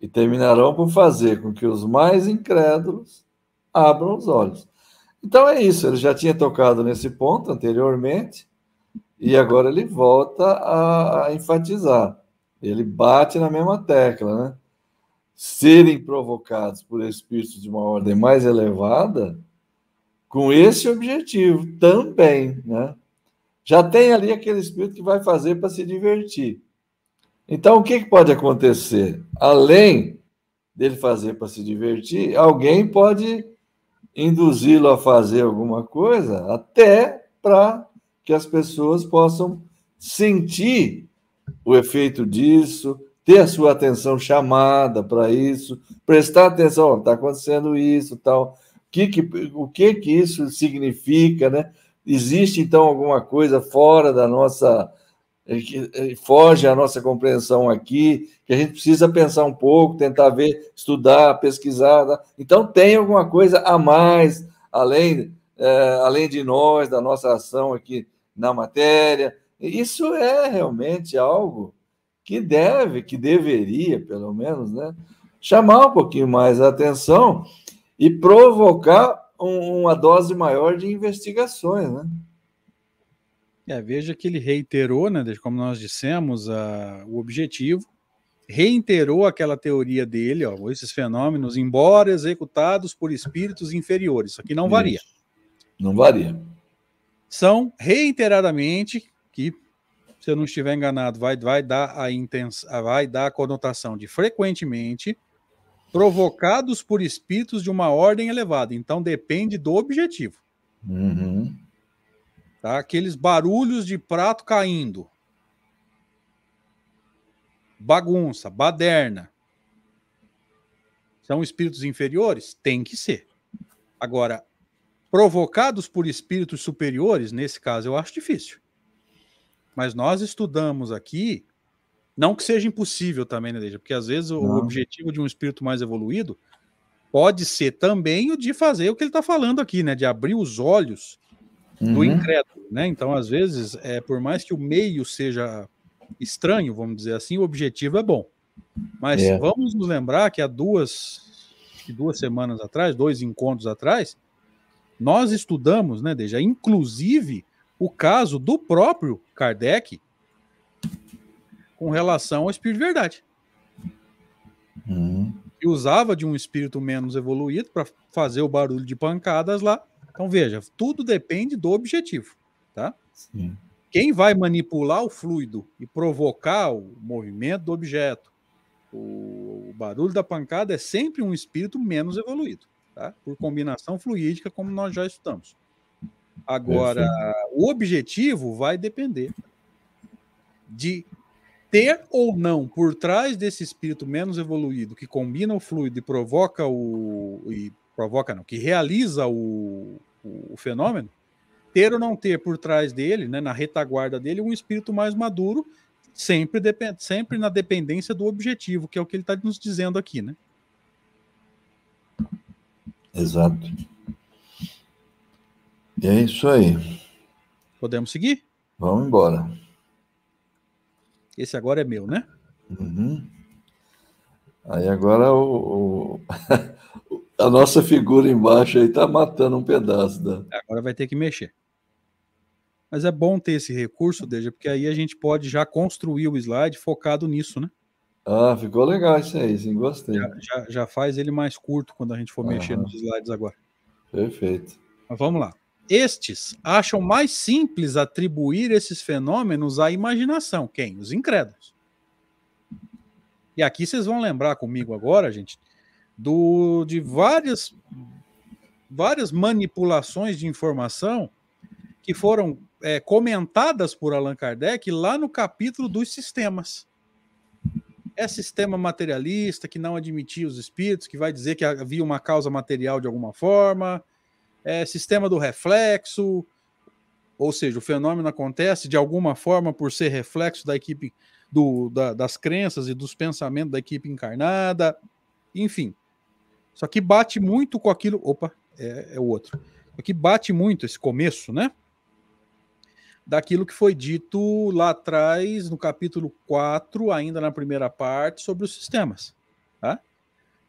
B: e terminarão por fazer com que os mais incrédulos abram os olhos. Então é isso, ele já tinha tocado nesse ponto anteriormente e agora ele volta a, a enfatizar. Ele bate na mesma tecla, né? Serem provocados por espíritos de uma ordem mais elevada com esse objetivo também, né? Já tem ali aquele espírito que vai fazer para se divertir. Então, o que, que pode acontecer? Além dele fazer para se divertir, alguém pode induzi-lo a fazer alguma coisa, até para que as pessoas possam sentir o efeito disso, ter a sua atenção chamada para isso, prestar atenção, está acontecendo isso, tal que, que, o que, que isso significa, né? Existe, então, alguma coisa fora da nossa. que eh, foge à nossa compreensão aqui, que a gente precisa pensar um pouco, tentar ver, estudar, pesquisar. Né? Então, tem alguma coisa a mais, além, é, além de nós, da nossa ação aqui na matéria. Isso é realmente algo que deve, que deveria, pelo menos, né, chamar um pouquinho mais a atenção e provocar um, uma dose maior de investigações, né?
A: É, veja que ele reiterou, né, como nós dissemos, a, o objetivo, reiterou aquela teoria dele, ó, esses fenômenos, embora executados por espíritos inferiores, isso aqui não Isso. varia.
B: Não varia.
A: São reiteradamente que, se eu não estiver enganado, vai, vai dar a intens, vai dar a conotação de frequentemente provocados por espíritos de uma ordem elevada. Então depende do objetivo.
B: Uhum.
A: Tá? Aqueles barulhos de prato caindo. Bagunça, baderna. São espíritos inferiores? Tem que ser. Agora, provocados por espíritos superiores, nesse caso eu acho difícil. Mas nós estudamos aqui, não que seja impossível também, né, Porque às vezes não. o objetivo de um espírito mais evoluído pode ser também o de fazer o que ele está falando aqui, né? De abrir os olhos uhum. do incrédulo, né? Então, às vezes, é, por mais que o meio seja estranho, vamos dizer assim, o objetivo é bom. Mas é. vamos nos lembrar que há duas, duas semanas atrás, dois encontros atrás, nós estudamos, né, Deja, inclusive o caso do próprio Kardec com relação ao espírito de verdade. Uhum. E usava de um espírito menos evoluído para fazer o barulho de pancadas lá. Então veja, tudo depende do objetivo, tá? Sim. Quem vai manipular o fluido e provocar o movimento do objeto, o, barulho da pancada é sempre um espírito menos evoluído, tá? Por combinação fluídica, como nós já estudamos. Agora, o objetivo vai depender de ter ou não por trás desse espírito menos evoluído que combina o fluido e provoca o e provoca não, que realiza o, o, o fenômeno, ter ou não ter por trás dele, né, na retaguarda dele, um espírito mais maduro, sempre, depend, sempre na dependência do objetivo, que é o que ele está nos dizendo aqui, né?
B: Exato. E é isso aí.
A: Podemos seguir?
B: Vamos embora.
A: Esse agora é meu, né?
B: Uhum. Aí agora o, o *laughs* a nossa figura embaixo aí tá matando um pedaço da.
A: Agora vai ter que mexer. Mas é bom ter esse recurso, Deja, porque aí a gente pode já construir o slide focado nisso, né?
B: Ah, ficou legal isso aí, sim, gostei.
A: Já, já, já faz ele mais curto quando a gente for mexer nos slides agora.
B: Perfeito.
A: Mas vamos lá. Estes acham mais simples atribuir esses fenômenos à imaginação. Quem? Os incrédulos. E aqui vocês vão lembrar comigo agora, gente, do, de várias, várias manipulações de informação que foram é, comentadas por Allan Kardec lá no capítulo dos sistemas. É sistema materialista que não admitia os espíritos, que vai dizer que havia uma causa material de alguma forma, é, sistema do reflexo, ou seja, o fenômeno acontece de alguma forma por ser reflexo da equipe do, da, das crenças e dos pensamentos da equipe encarnada, enfim. Só que bate muito com aquilo. Opa, é, é o outro. Só que bate muito esse começo, né? Daquilo que foi dito lá atrás, no capítulo 4, ainda na primeira parte, sobre os sistemas.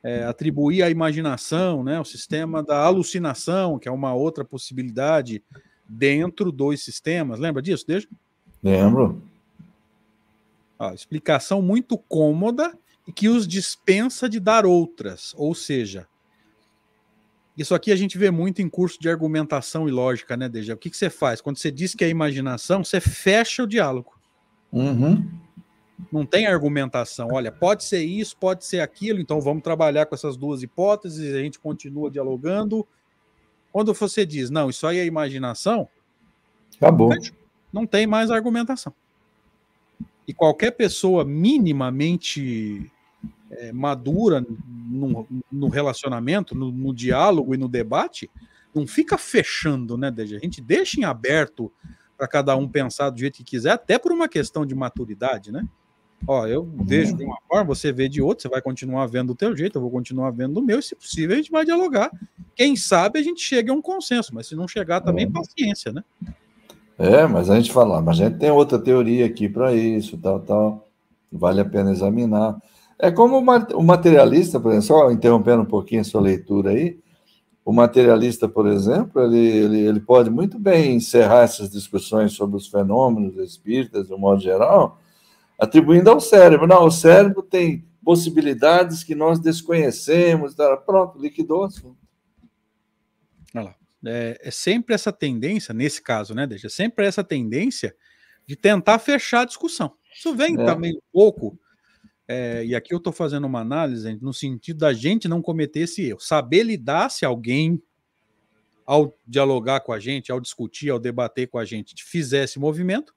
A: É, atribuir à imaginação, né, o sistema da alucinação, que é uma outra possibilidade dentro dos sistemas. Lembra disso, deixa?
B: Lembro.
A: Ah, explicação muito cômoda e que os dispensa de dar outras, ou seja, isso aqui a gente vê muito em curso de argumentação e lógica, né, Deja? O que, que você faz? Quando você diz que é imaginação, você fecha o diálogo.
B: Uhum.
A: Não tem argumentação. Olha, pode ser isso, pode ser aquilo, então vamos trabalhar com essas duas hipóteses, a gente continua dialogando. Quando você diz, não, isso aí é imaginação,
B: acabou.
A: Não tem mais argumentação. E qualquer pessoa minimamente é, madura no, no relacionamento, no, no, diálogo e no debate, não fica fechando, né, A gente deixa em aberto para cada um pensar do jeito que quiser, até por uma questão de maturidade, né? Ó, eu vejo de uma forma, você vê de outra, você vai continuar vendo do teu jeito, eu vou continuar vendo do meu, e se possível a gente vai dialogar. Quem sabe a gente chega a um consenso, mas se não chegar também, é. paciência, né?
B: É, mas a gente fala, mas a gente tem outra teoria aqui para isso, tal, tal, vale a pena examinar. É como o materialista, por exemplo, só interrompendo um pouquinho a sua leitura aí, o materialista, por exemplo, ele, ele, ele pode muito bem encerrar essas discussões sobre os fenômenos espíritas, de um modo geral, atribuindo ao cérebro. Não, o cérebro tem possibilidades que nós desconhecemos. Tá? Pronto, liquidou o assunto.
A: Olha lá. É, é, sempre essa tendência, nesse caso, né, Deixa? É sempre essa tendência de tentar fechar a discussão. Isso vem é. também um pouco, é, e aqui eu estou fazendo uma análise no sentido da gente não cometer esse erro. Saber lidar se alguém, ao dialogar com a gente, ao discutir, ao debater com a gente, fizesse movimento,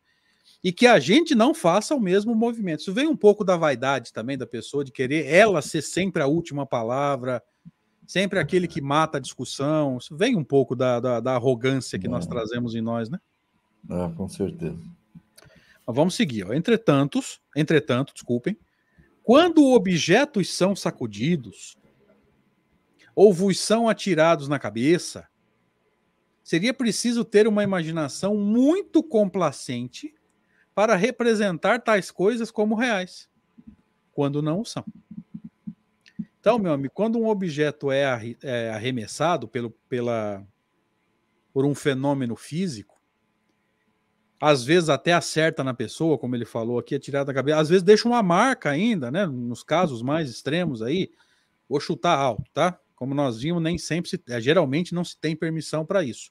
A: e que a gente não faça o mesmo movimento. Isso vem um pouco da vaidade também da pessoa, de querer ela ser sempre a última palavra, sempre aquele que mata a discussão. Isso vem um pouco da, da, da arrogância que nós trazemos em nós, né?
B: É, com certeza.
A: Mas vamos seguir. Ó. Entretanto, entretanto, desculpem, quando objetos são sacudidos ou vos são atirados na cabeça, seria preciso ter uma imaginação muito complacente para representar tais coisas como reais, quando não são. Então, meu amigo, quando um objeto é, é arremessado pelo, pela, por um fenômeno físico, às vezes até acerta na pessoa, como ele falou aqui, atirado na cabeça, às vezes deixa uma marca ainda, né? Nos casos mais extremos aí, vou chutar alto, tá? Como nós vimos, nem sempre se, é, geralmente não se tem permissão para isso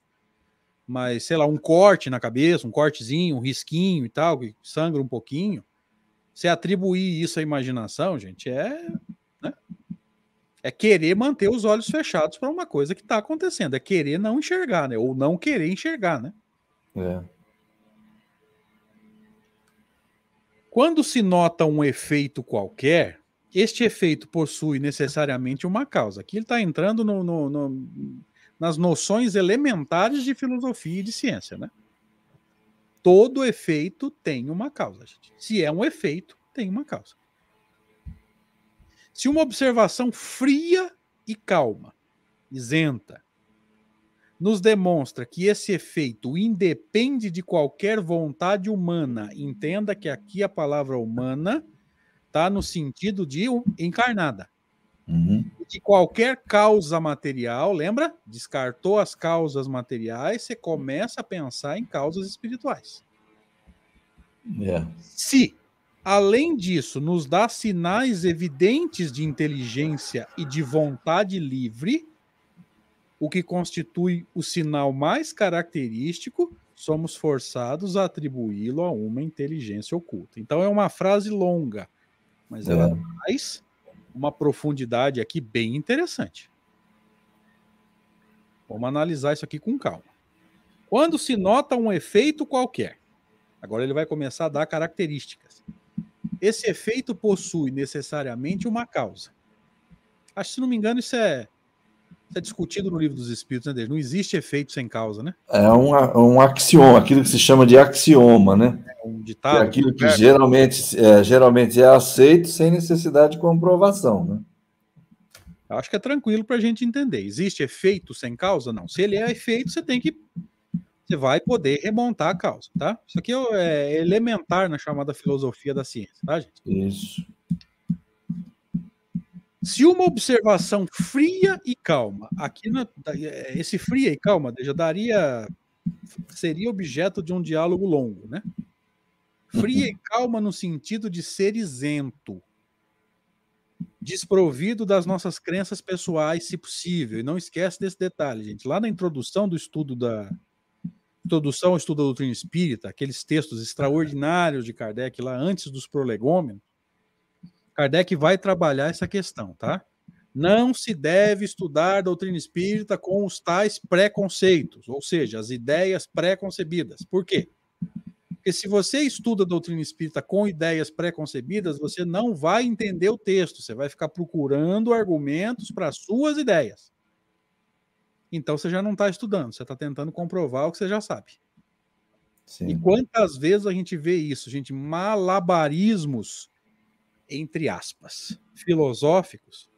A: mas sei lá, um corte na cabeça, um cortezinho, um risquinho e tal, que sangra um pouquinho. Você atribuir isso à imaginação, gente, é. Né? É querer manter os olhos fechados para uma coisa que está acontecendo. É querer não enxergar, né? Ou não querer enxergar, né? É. Quando se nota um efeito qualquer, este efeito possui necessariamente uma causa. Aqui ele está entrando no, no, no nas noções elementares de filosofia e de ciência, né? Todo efeito tem uma causa, gente. Se é um efeito, tem uma causa. Se uma observação fria e calma, isenta, nos demonstra que esse efeito independe de qualquer vontade humana, entenda que aqui a palavra humana está no sentido de encarnada. Uhum. De qualquer causa material, lembra? Descartou as causas materiais, você começa a pensar em causas espirituais. Yeah. É. Se, além disso, nos dá sinais evidentes de inteligência e de vontade livre, o que constitui o sinal mais característico, somos forçados a atribuí-lo a uma inteligência oculta. Então é uma frase longa, mas ela é. traz uma profundidade aqui bem interessante. Vamos analisar isso aqui com calma. Quando se nota um efeito qualquer, agora ele vai começar a dar características. Esse efeito possui necessariamente uma causa. Acho que, se não me engano, isso é é discutido no livro dos Espíritos, né, Não existe efeito sem causa, né?
B: É um, um axioma, aquilo que se chama de axioma, né? É um ditado. É aquilo que geralmente é, geralmente é aceito sem necessidade de comprovação, né?
A: Acho que é tranquilo para a gente entender. Existe efeito sem causa? Não. Se ele é efeito, você tem que. Você vai poder remontar a causa, tá? Isso aqui é elementar na chamada filosofia da ciência, tá, gente?
B: Isso.
A: Se uma observação fria e calma, aqui na, é, esse fria e calma já daria seria objeto de um diálogo longo, né? Fria e calma no sentido de ser isento, desprovido das nossas crenças pessoais, se possível. E não esquece desse detalhe, gente. Lá na introdução do estudo da introdução ao estudo da doutrina espírita, aqueles textos extraordinários de Kardec lá antes dos prolegômenos, Kardec vai trabalhar essa questão, tá? Não se deve estudar doutrina espírita com os tais preconceitos, ou seja, as ideias preconcebidas. Por quê? Porque se você estuda doutrina espírita com ideias preconcebidas, você não vai entender o texto, você vai ficar procurando argumentos para suas ideias. Então você já não está estudando, você está tentando comprovar o que você já sabe. Sim. E quantas vezes a gente vê isso, gente? Malabarismos entre aspas, filosóficos.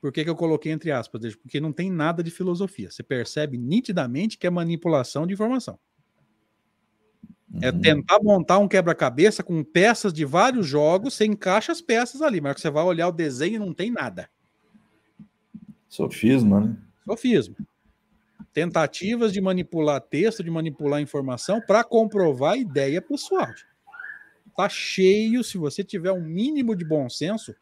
A: Por que, que eu coloquei entre aspas? Porque não tem nada de filosofia. Você percebe nitidamente que é manipulação de informação. É uhum. É tentar montar um quebra-cabeça com peças de vários jogos, você encaixa as peças ali, mas você vai olhar o desenho e não tem nada.
B: Sofisma, né?
A: Sofisma. Tentativas de manipular texto, de manipular informação para comprovar a ideia pessoal tá cheio. Se você tiver um mínimo de bom senso,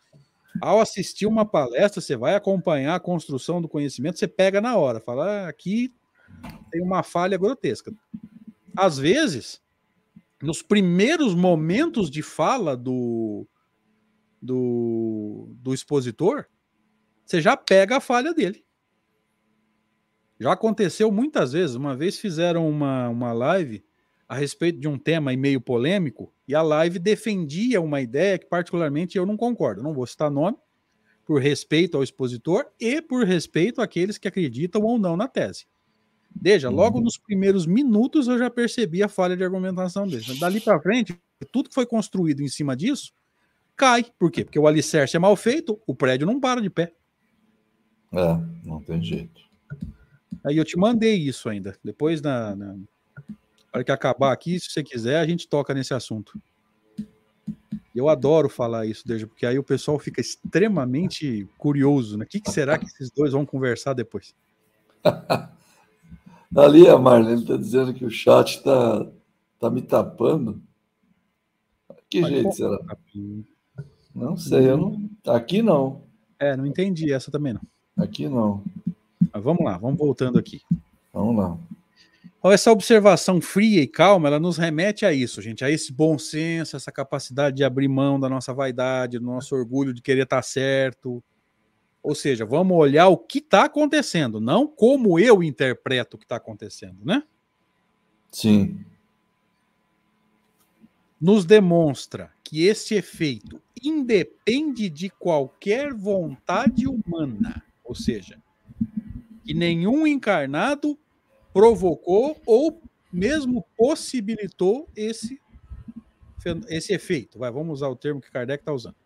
A: ao assistir uma palestra, você vai acompanhar a construção do conhecimento, você pega na hora, fala, ah, aqui tem uma falha grotesca. Às vezes, nos primeiros momentos de fala do, do, do expositor, você já pega a falha dele. Já aconteceu muitas vezes. Uma vez fizeram uma, uma live a respeito de um tema meio polêmico e a live defendia uma ideia que particularmente eu não concordo. Não vou citar nome, por respeito ao expositor e por respeito àqueles que acreditam ou não na tese. Veja, logo uhum. nos primeiros minutos eu já percebi a falha de argumentação dele. Dali para frente, tudo que foi construído em cima disso cai. Por quê? Porque o alicerce é mal feito, o prédio não para de pé.
B: É, não tem jeito.
A: Aí eu te mandei isso ainda. Depois, na, na hora que acabar aqui, se você quiser, a gente toca nesse assunto. Eu adoro falar isso, desde porque aí o pessoal fica extremamente curioso, né? O que, que será que esses dois vão conversar depois? *laughs*
B: Ali a Marlene está dizendo que o chat está tá me tapando. Que Mas jeito será? Tá não sei, eu não. Aqui não.
A: É, não entendi essa também não.
B: Aqui não.
A: Mas vamos lá, vamos voltando aqui.
B: Vamos lá.
A: Essa observação fria e calma, ela nos remete a isso, gente, a esse bom senso, essa capacidade de abrir mão da nossa vaidade, do nosso orgulho de querer estar certo, ou seja, vamos olhar o que está acontecendo, não como eu interpreto o que está acontecendo, né?
B: Sim.
A: Nos demonstra que esse efeito independe de qualquer vontade humana, ou seja, que nenhum encarnado provocou ou mesmo possibilitou esse, esse efeito. Vai, vamos usar o termo que Kardec está usando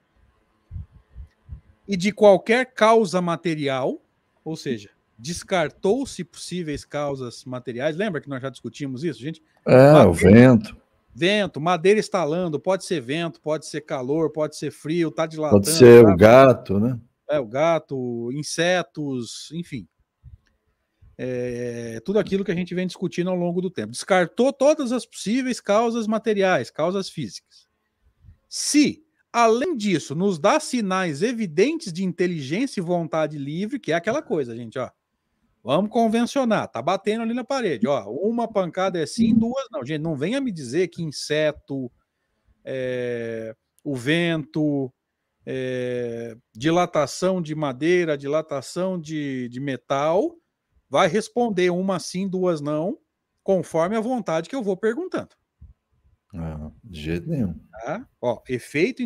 A: e de qualquer causa material, ou seja, descartou-se possíveis causas materiais. Lembra que nós já discutimos isso, gente?
B: É, madeira, o vento.
A: Vento, madeira estalando, pode ser vento, pode ser calor, pode ser frio, tá dilatando.
B: Pode ser tá... o gato, né?
A: É, o gato, insetos, enfim. É, tudo aquilo que a gente vem discutindo ao longo do tempo. Descartou todas as possíveis causas materiais, causas físicas. Se Além disso, nos dá sinais evidentes de inteligência e vontade livre, que é aquela coisa, gente, ó. Vamos convencionar, tá batendo ali na parede, ó. Uma pancada é sim, duas não. Gente, não venha me dizer que inseto, é, o vento, é, dilatação de madeira, dilatação de, de metal, vai responder uma sim, duas não, conforme a vontade que eu vou perguntando.
B: Ah, de jeito nenhum.
A: Tá? Ó, efeito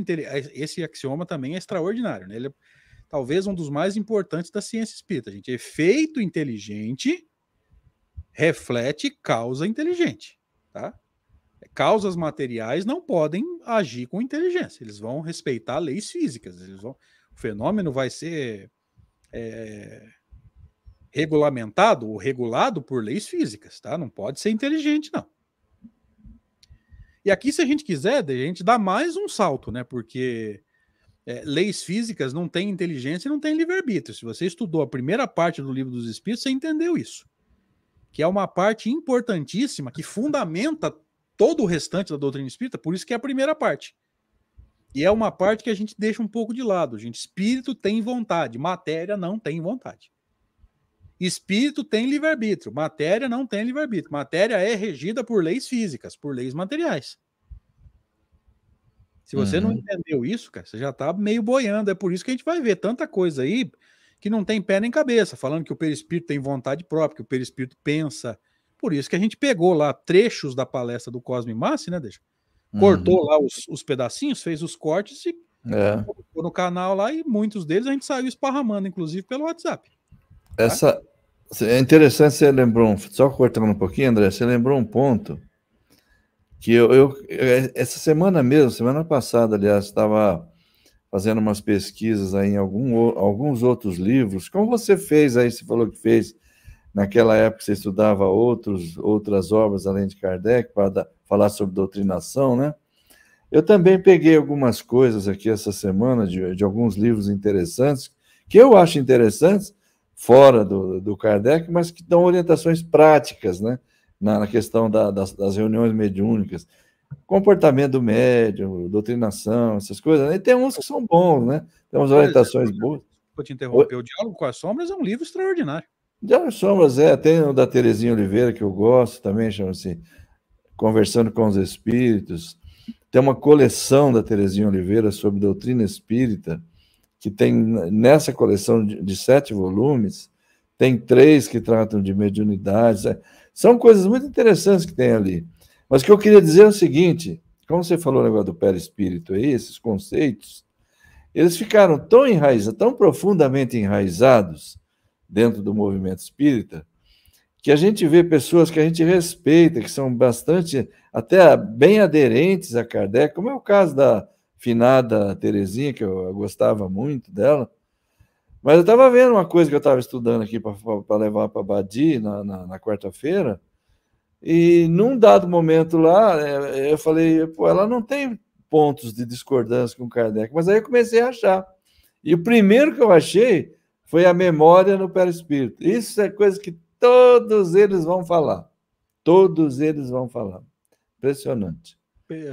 A: esse axioma também é extraordinário, né? Ele é talvez um dos mais importantes da ciência espírita, gente. Efeito inteligente reflete causa inteligente, tá? Causas materiais não podem agir com inteligência, eles vão respeitar leis físicas, eles vão, o fenômeno vai ser é, regulamentado ou regulado por leis físicas, tá? Não pode ser inteligente, não. E aqui, se a gente quiser, a gente dá mais um salto, né? Porque é, leis físicas não têm inteligência e não têm livre-arbítrio. Se você estudou a primeira parte do livro dos Espíritos, você entendeu isso. Que é uma parte importantíssima que fundamenta todo o restante da doutrina espírita, por isso que é a primeira parte. E é uma parte que a gente deixa um pouco de lado, gente. Espírito tem vontade, matéria não tem vontade. Espírito tem livre-arbítrio, matéria não tem livre-arbítrio. Matéria é regida por leis físicas, por leis materiais. Se você uhum. não entendeu isso, cara, você já tá meio boiando. É por isso que a gente vai ver tanta coisa aí que não tem pé nem cabeça, falando que o perispírito tem vontade própria, que o perispírito pensa. Por isso que a gente pegou lá trechos da palestra do Cosme Massi, né, deixa? Cortou uhum. lá os, os, pedacinhos, fez os cortes e é. colocou no canal lá e muitos deles a gente saiu esparramando, inclusive pelo WhatsApp.
B: Essa, é interessante, você lembrou, só cortando um pouquinho, André, você lembrou um ponto que eu, eu essa semana mesmo, semana passada, aliás, estava fazendo umas pesquisas aí em algum, alguns outros livros, como você fez aí, você falou que fez naquela época você estudava outros, outras obras além de Kardec para falar sobre doutrinação, né? Eu também peguei algumas coisas aqui essa semana de, de alguns livros interessantes, que eu acho interessantes, fora do, do Kardec, mas que dão orientações práticas, né? Na, na questão da, das, das, reuniões mediúnicas. Comportamento do médium, doutrinação, essas coisas. Né? E tem uns que são bons, né? Tem umas orientações boas.
A: Vou te interromper. O Diálogo com as Sombras é um livro extraordinário.
B: Diálogo com as Sombras, é. Tem o da Terezinha Oliveira, que eu gosto também, chama-se Conversando com os Espíritos. Tem uma coleção da Terezinha Oliveira sobre doutrina espírita, que tem nessa coleção de, de sete volumes, tem três que tratam de mediunidades. É, são coisas muito interessantes que tem ali. Mas o que eu queria dizer é o seguinte: como você falou o negócio do perispírito aí, esses conceitos, eles ficaram tão enraizados, tão profundamente enraizados dentro do movimento espírita, que a gente vê pessoas que a gente respeita, que são bastante, até bem aderentes a Kardec, como é o caso da finada Terezinha, que eu gostava muito dela. Mas eu estava vendo uma coisa que eu estava estudando aqui para levar para Badi na, na, na quarta-feira, e num dado momento lá, é, eu falei, pô, ela não tem pontos de discordância com Kardec, mas aí eu comecei a achar. E o primeiro que eu achei foi a memória no perispírito. Isso é coisa que todos eles vão falar. Todos eles vão falar. Impressionante.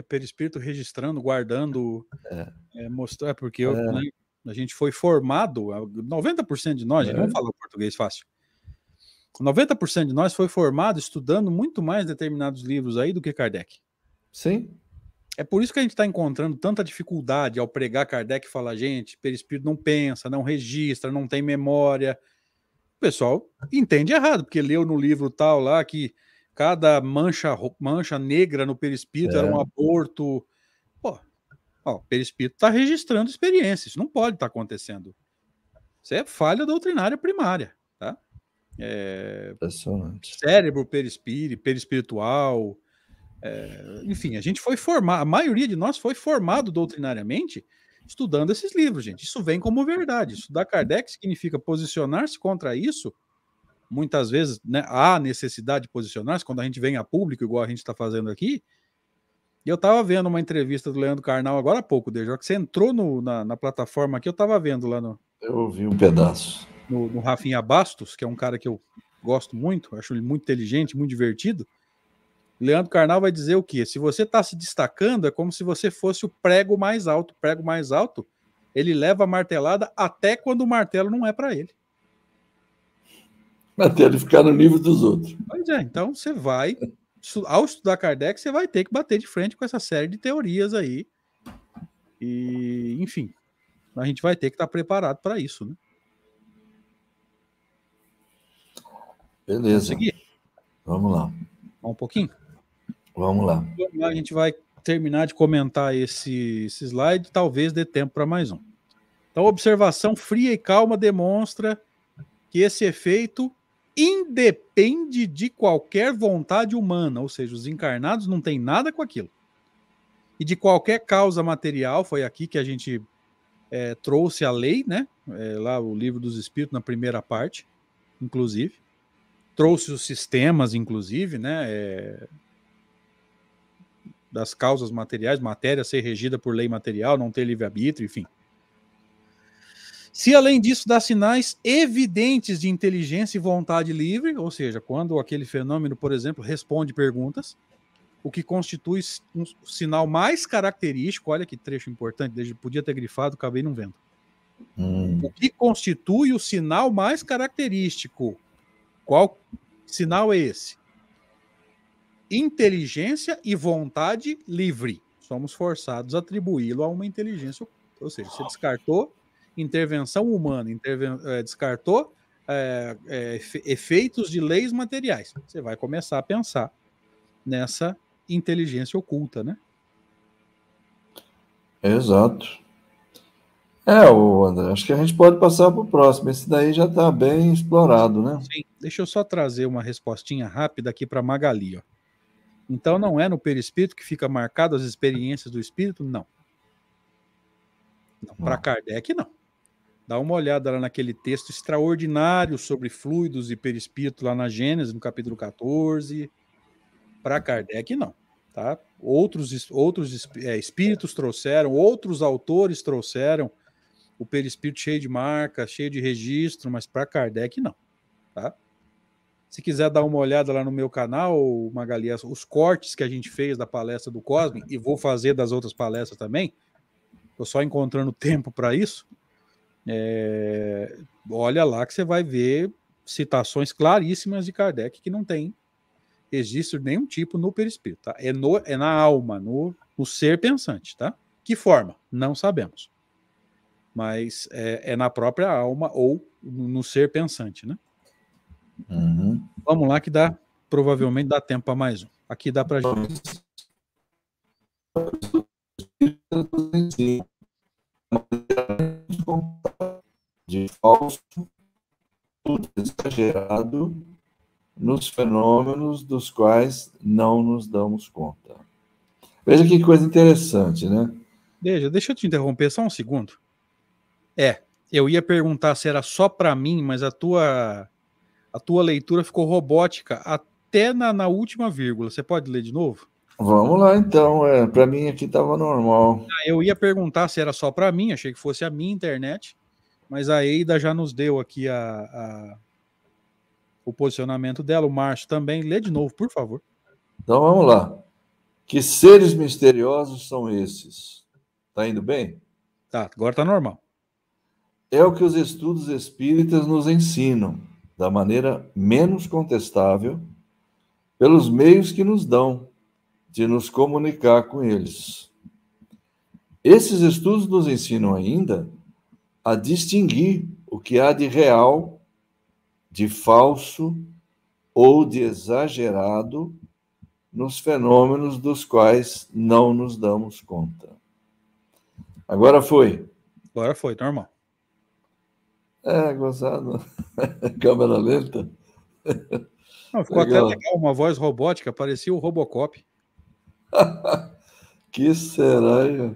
A: Perispírito registrando, guardando, é. É, mostrar, porque eu, é. né, a gente foi formado, 90% de nós, é. vamos falar português fácil. 90% de nós foi formado estudando muito mais determinados livros aí do que Kardec.
B: Sim.
A: É por isso que a gente está encontrando tanta dificuldade ao pregar Kardec e falar, gente, perispírito não pensa, não registra, não tem memória. O pessoal entende errado, porque leu no livro tal lá que cada mancha, mancha negra no perispírito é. era um aborto. Pô, ó, o perispírito está registrando experiências, isso não pode estar tá acontecendo. Isso é falha doutrinária primária, tá? É, cérebro perispírito, perispiritual, é, enfim, a gente foi formado, a maioria de nós foi formado doutrinariamente estudando esses livros, gente. Isso vem como verdade. Estudar Kardec significa posicionar-se contra isso. Muitas vezes né, há necessidade de posicionar-se quando a gente vem a público, igual a gente está fazendo aqui. E eu estava vendo uma entrevista do Leandro Carnal agora há pouco, desde que você entrou no, na, na, plataforma aqui, eu estava vendo lá no.
B: Eu ouvi um pedaço.
A: No, no Rafinha Bastos, que é um cara que eu gosto muito, acho ele muito inteligente, muito divertido. Leandro Carnal vai dizer o quê? Se você está se destacando, é como se você fosse o prego mais alto. O prego mais alto, ele leva a martelada até quando o martelo não é para ele. *laughs*
B: Até ele ficar no nível dos outros.
A: Pois é, então você vai, ao estudar Kardec, você vai ter que bater de frente com essa série de teorias aí. E, enfim, a gente vai ter que estar tá preparado para isso, né?
B: Beleza. Vamos lá.
A: Vamos um pouquinho?
B: Vamos lá.
A: A gente vai terminar de comentar esse, esse slide, talvez dê tempo para mais um. Então, observação fria e calma demonstra que esse efeito independe de qualquer vontade humana, ou seja, os encarnados não têm nada com aquilo. E de qualquer causa material, foi aqui que a gente é, trouxe a lei, né? É, lá o livro dos Espíritos, na primeira parte, inclusive. Trouxe os sistemas, inclusive, né? É, das causas materiais, matéria ser regida por lei material, não ter livre-arbítrio, enfim. Se além disso dá sinais evidentes de inteligência e vontade livre, ou seja, quando aquele fenômeno, por exemplo, responde perguntas, o que constitui um sinal mais característico, olha que trecho importante, desde podia ter grifado, acabei não vendo. Hum. O que constitui o sinal mais característico? Qual sinal é esse? inteligência e vontade livre. Somos forçados a atribuí-lo a uma inteligência. Ou seja, você descartou intervenção humana, interven é, descartou é, efeitos de leis materiais. Você vai começar a pensar nessa inteligência oculta, né?
B: Exato. É, o André, acho que a gente pode passar para o próximo. Esse daí já está bem explorado, né?
A: Sim. Deixa eu só trazer uma respostinha rápida aqui para Magali. Ó. Então não é no perispírito que fica marcado as experiências do espírito? Não. não Para Kardec, não. Dá uma olhada lá naquele texto extraordinário sobre fluidos e perispírito lá na Gênesis, no capítulo 14. Para Kardec, não. Tá? Outros, outros é, espíritos trouxeram, outros autores trouxeram o perispírito cheio de marca, cheio de registro, mas para Kardec, não. Tá? Se quiser dar uma olhada lá no meu canal, Magali, os cortes que a gente fez da palestra do Cosme, e vou fazer das outras palestras também, estou só encontrando tempo para isso. É, olha lá que você vai ver citações claríssimas de Kardec que não tem registro de nenhum tipo no perispírito. Tá? É, no, é na alma, no, no ser pensante. Tá? Que forma? Não sabemos. Mas é, é na própria alma ou no ser pensante, né?
B: Uhum.
A: Vamos lá que dá, provavelmente dá tempo para mais um. Aqui dá para gente. *laughs*
B: De falso, tudo exagerado nos fenômenos dos quais não nos damos conta. Veja que coisa interessante, né?
A: Veja, deixa eu te interromper só um segundo. É, eu ia perguntar se era só para mim, mas a tua a tua leitura ficou robótica até na, na última vírgula. Você pode ler de novo?
B: Vamos lá, então. É, para mim aqui estava normal.
A: Ah, eu ia perguntar se era só para mim, achei que fosse a minha internet, mas a Eida já nos deu aqui a, a o posicionamento dela. O Márcio também. Lê de novo, por favor.
B: Então vamos lá. Que seres misteriosos são esses? Tá indo bem?
A: Tá, agora tá normal.
B: É o que os estudos espíritas nos ensinam, da maneira menos contestável, pelos meios que nos dão de nos comunicar com eles. Esses estudos nos ensinam ainda a distinguir o que há de real, de falso ou de exagerado nos fenômenos dos quais não nos damos conta. Agora foi.
A: Agora foi, normal.
B: É, gozado. *laughs* Câmera lenta.
A: Não, ficou legal. até legal, uma voz robótica, parecia o Robocop. *laughs*
B: que será,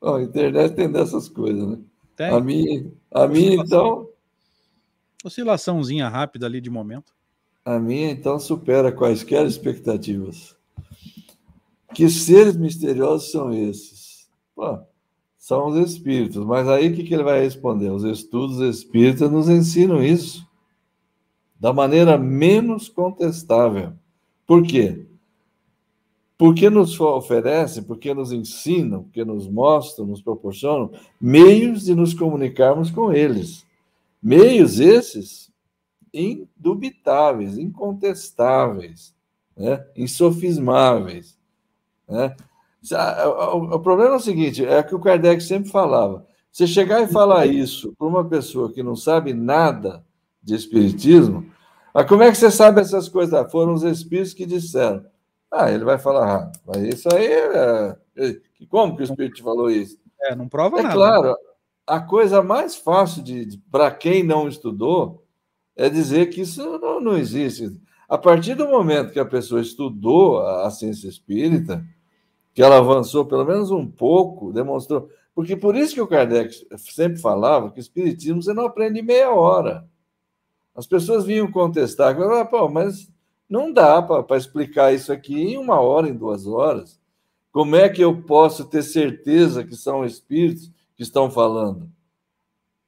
B: Ó, a internet tem dessas coisas, né? Tem. A minha, a minha então.
A: Oscilaçãozinha rápida ali de momento.
B: A minha, então, supera quaisquer expectativas. Que seres misteriosos são esses? Pô, são os espíritos. Mas aí o que, que ele vai responder? Os estudos espíritas nos ensinam isso da maneira menos contestável. Por quê? Porque nos oferecem, porque nos ensinam, porque nos mostram, nos proporcionam meios de nos comunicarmos com eles. Meios esses indubitáveis, incontestáveis, né? insofismáveis. Né? O problema é o seguinte: é que o Kardec sempre falava. Você chegar e falar isso para uma pessoa que não sabe nada de espiritismo, mas como é que você sabe essas coisas? Ah, foram os espíritos que disseram. Ah, ele vai falar, ah, mas isso aí é... Como que o espírito falou isso?
A: É, não prova
B: é
A: nada.
B: É claro, a coisa mais fácil de, de para quem não estudou é dizer que isso não, não existe. A partir do momento que a pessoa estudou a, a ciência espírita, que ela avançou pelo menos um pouco, demonstrou. Porque por isso que o Kardec sempre falava que o espiritismo você não aprende em meia hora. As pessoas vinham contestar, ah, Pô, mas não dá para explicar isso aqui em uma hora, em duas horas. Como é que eu posso ter certeza que são espíritos que estão falando?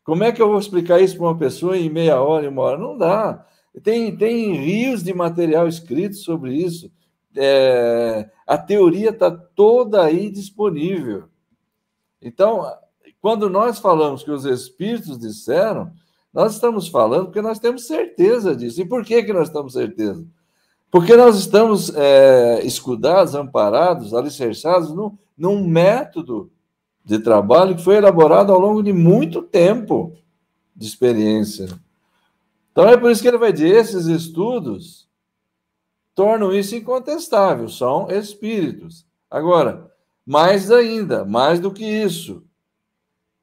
B: Como é que eu vou explicar isso para uma pessoa em meia hora, em uma hora? Não dá. Tem, tem rios de material escrito sobre isso. É, a teoria está toda aí disponível. Então, quando nós falamos que os espíritos disseram, nós estamos falando porque nós temos certeza disso. E por que, que nós temos certeza? Porque nós estamos é, escudados, amparados, alicerçados num, num método de trabalho que foi elaborado ao longo de muito tempo de experiência. Então é por isso que ele vai dizer: esses estudos tornam isso incontestável, são espíritos. Agora, mais ainda, mais do que isso,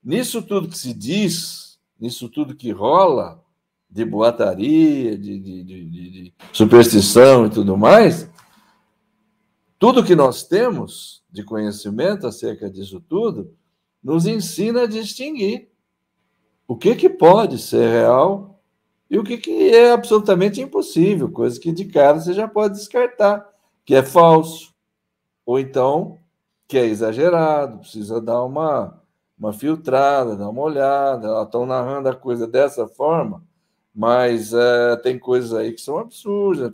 B: nisso tudo que se diz, nisso tudo que rola, de boataria, de, de, de, de superstição e tudo mais, tudo que nós temos de conhecimento acerca disso tudo nos ensina a distinguir o que, que pode ser real e o que, que é absolutamente impossível, coisa que de cara você já pode descartar, que é falso, ou então que é exagerado, precisa dar uma, uma filtrada, dar uma olhada, estão narrando a coisa dessa forma, mas é, tem coisas aí que são absurdas,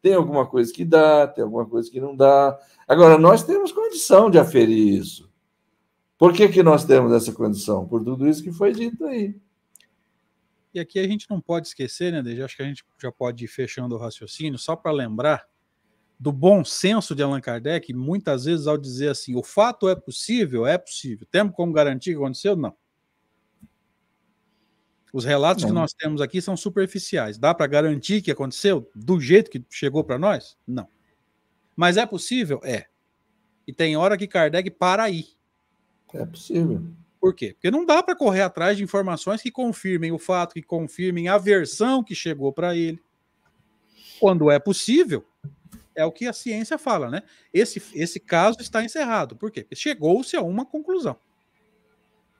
B: tem alguma coisa que dá, tem alguma coisa que não dá. Agora, nós temos condição de aferir isso. Por que, que nós temos essa condição? Por tudo isso que foi dito aí.
A: E aqui a gente não pode esquecer, né, Desde acho que a gente já pode ir fechando o raciocínio, só para lembrar do bom senso de Allan Kardec, muitas vezes ao dizer assim, o fato é possível, é possível. Temos como garantir que aconteceu? Não. Os relatos não. que nós temos aqui são superficiais. Dá para garantir que aconteceu do jeito que chegou para nós? Não. Mas é possível? É. E tem hora que Kardec para aí.
B: É possível.
A: Por quê? Porque não dá para correr atrás de informações que confirmem o fato, que confirmem a versão que chegou para ele. Quando é possível, é o que a ciência fala, né? Esse, esse caso está encerrado. Por quê? Porque chegou-se a uma conclusão.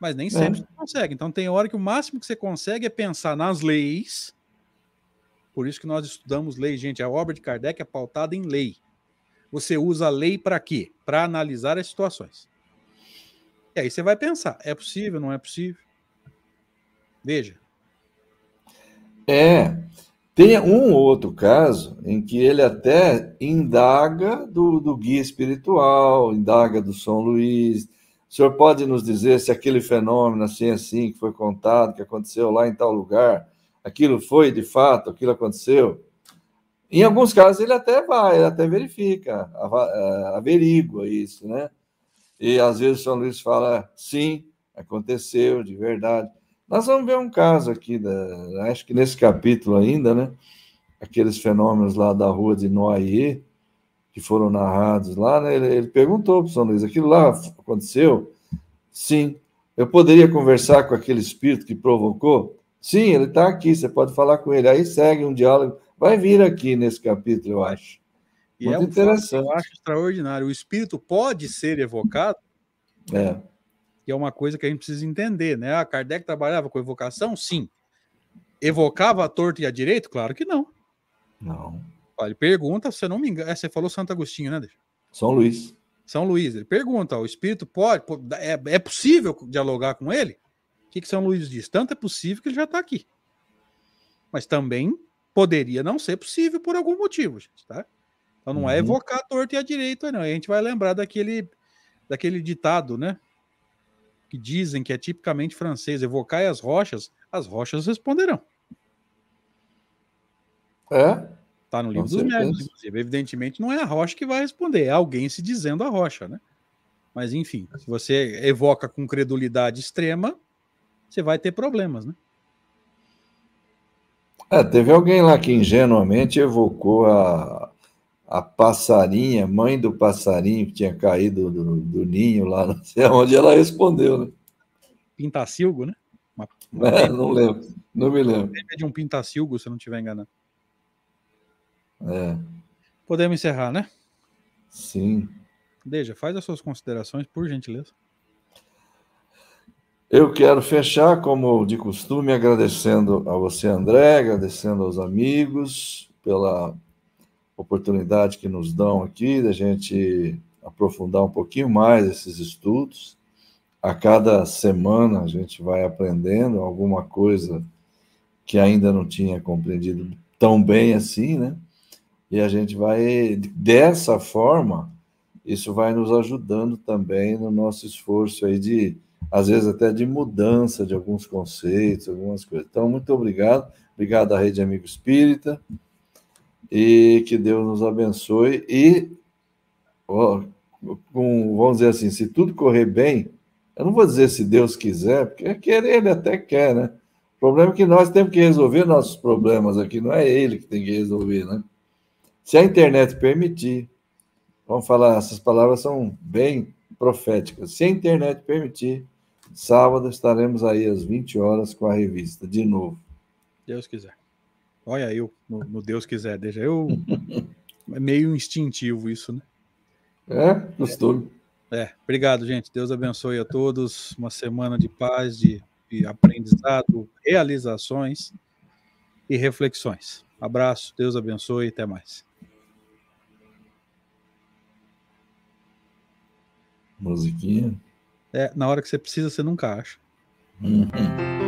A: Mas nem sempre é. você consegue. Então tem hora que o máximo que você consegue é pensar nas leis. Por isso que nós estudamos lei, gente. A obra de Kardec é pautada em lei. Você usa a lei para quê? Para analisar as situações. E aí você vai pensar: é possível, não é possível? Veja.
B: É. Tem um outro caso em que ele até indaga do, do guia espiritual, indaga do São Luís. O senhor pode nos dizer se aquele fenômeno assim, assim, que foi contado, que aconteceu lá em tal lugar, aquilo foi de fato, aquilo aconteceu? Em alguns casos ele até vai, ele até verifica, averigua isso, né? E às vezes o São Luís fala, sim, aconteceu de verdade. Nós vamos ver um caso aqui, da, acho que nesse capítulo ainda, né? Aqueles fenômenos lá da rua de Noyer, que foram narrados lá, né? Ele, ele perguntou para o São Luís: aquilo lá aconteceu? Sim. Eu poderia conversar com aquele espírito que provocou? Sim, ele está aqui, você pode falar com ele. Aí segue um diálogo, vai vir aqui nesse capítulo, eu acho.
A: E Muito é um interessante. eu acho extraordinário. O espírito pode ser evocado.
B: É
A: que é uma coisa que a gente precisa entender, né? A ah, Kardec trabalhava com evocação? Sim. Evocava a torto e a direito? Claro que não.
B: Não.
A: Ele pergunta, você não me engano, é, você falou Santo Agostinho, né?
B: São Luís.
A: São Luís. Ele pergunta, o espírito pode, é, é possível dialogar com ele? O que, que São Luís diz? Tanto é possível que ele já está aqui. Mas também poderia não ser possível por algum motivo, gente, tá? Então não é uhum. é evocar a torto e a direito, não. A gente vai lembrar daquele, daquele ditado, né? que dizem que é tipicamente francês, evocai as rochas, as rochas responderão.
B: É?
A: Tá no livro Com dos médios, inclusive. Evidentemente, não é a rocha que vai responder, é alguém se dizendo a rocha, né? Mas, enfim, se você evoca com credulidade extrema, você vai ter problemas, né?
B: É, teve alguém lá que ingenuamente evocou a, a passarinha, mãe do passarinho que tinha caído do, do ninho lá, *laughs* não sei onde, ela respondeu, né?
A: Pintacilgo, né?
B: Uma, é, não lembro, não me lembro.
A: É de um pintacilgo, se não estiver enganado.
B: É.
A: Podemos encerrar, né?
B: Sim.
A: Deja, faz as suas considerações, por gentileza.
B: Eu quero fechar, como de costume, agradecendo a você, André, agradecendo aos amigos pela oportunidade que nos dão aqui da gente aprofundar um pouquinho mais esses estudos. A cada semana a gente vai aprendendo alguma coisa que ainda não tinha compreendido tão bem assim, né? E a gente vai, dessa forma, isso vai nos ajudando também no nosso esforço aí de, às vezes até de mudança de alguns conceitos, algumas coisas. Então, muito obrigado. Obrigado à Rede Amigo Espírita e que Deus nos abençoe e com, vamos dizer assim, se tudo correr bem, eu não vou dizer se Deus quiser, porque querer ele até quer, né? O problema é que nós temos que resolver nossos problemas aqui, não é ele que tem que resolver, né? Se a internet permitir, vamos falar, essas palavras são bem proféticas. Se a internet permitir, sábado estaremos aí às 20 horas com a revista, de novo.
A: Deus quiser. Olha eu, no, no Deus quiser, deixa eu. *laughs* é meio instintivo isso, né?
B: É, costume.
A: É, obrigado, gente. Deus abençoe a todos. Uma semana de paz, de, de aprendizado, realizações e reflexões. Abraço, Deus abençoe e até mais.
B: Musiquinha.
A: É, na hora que você precisa, você nunca acha. Uhum.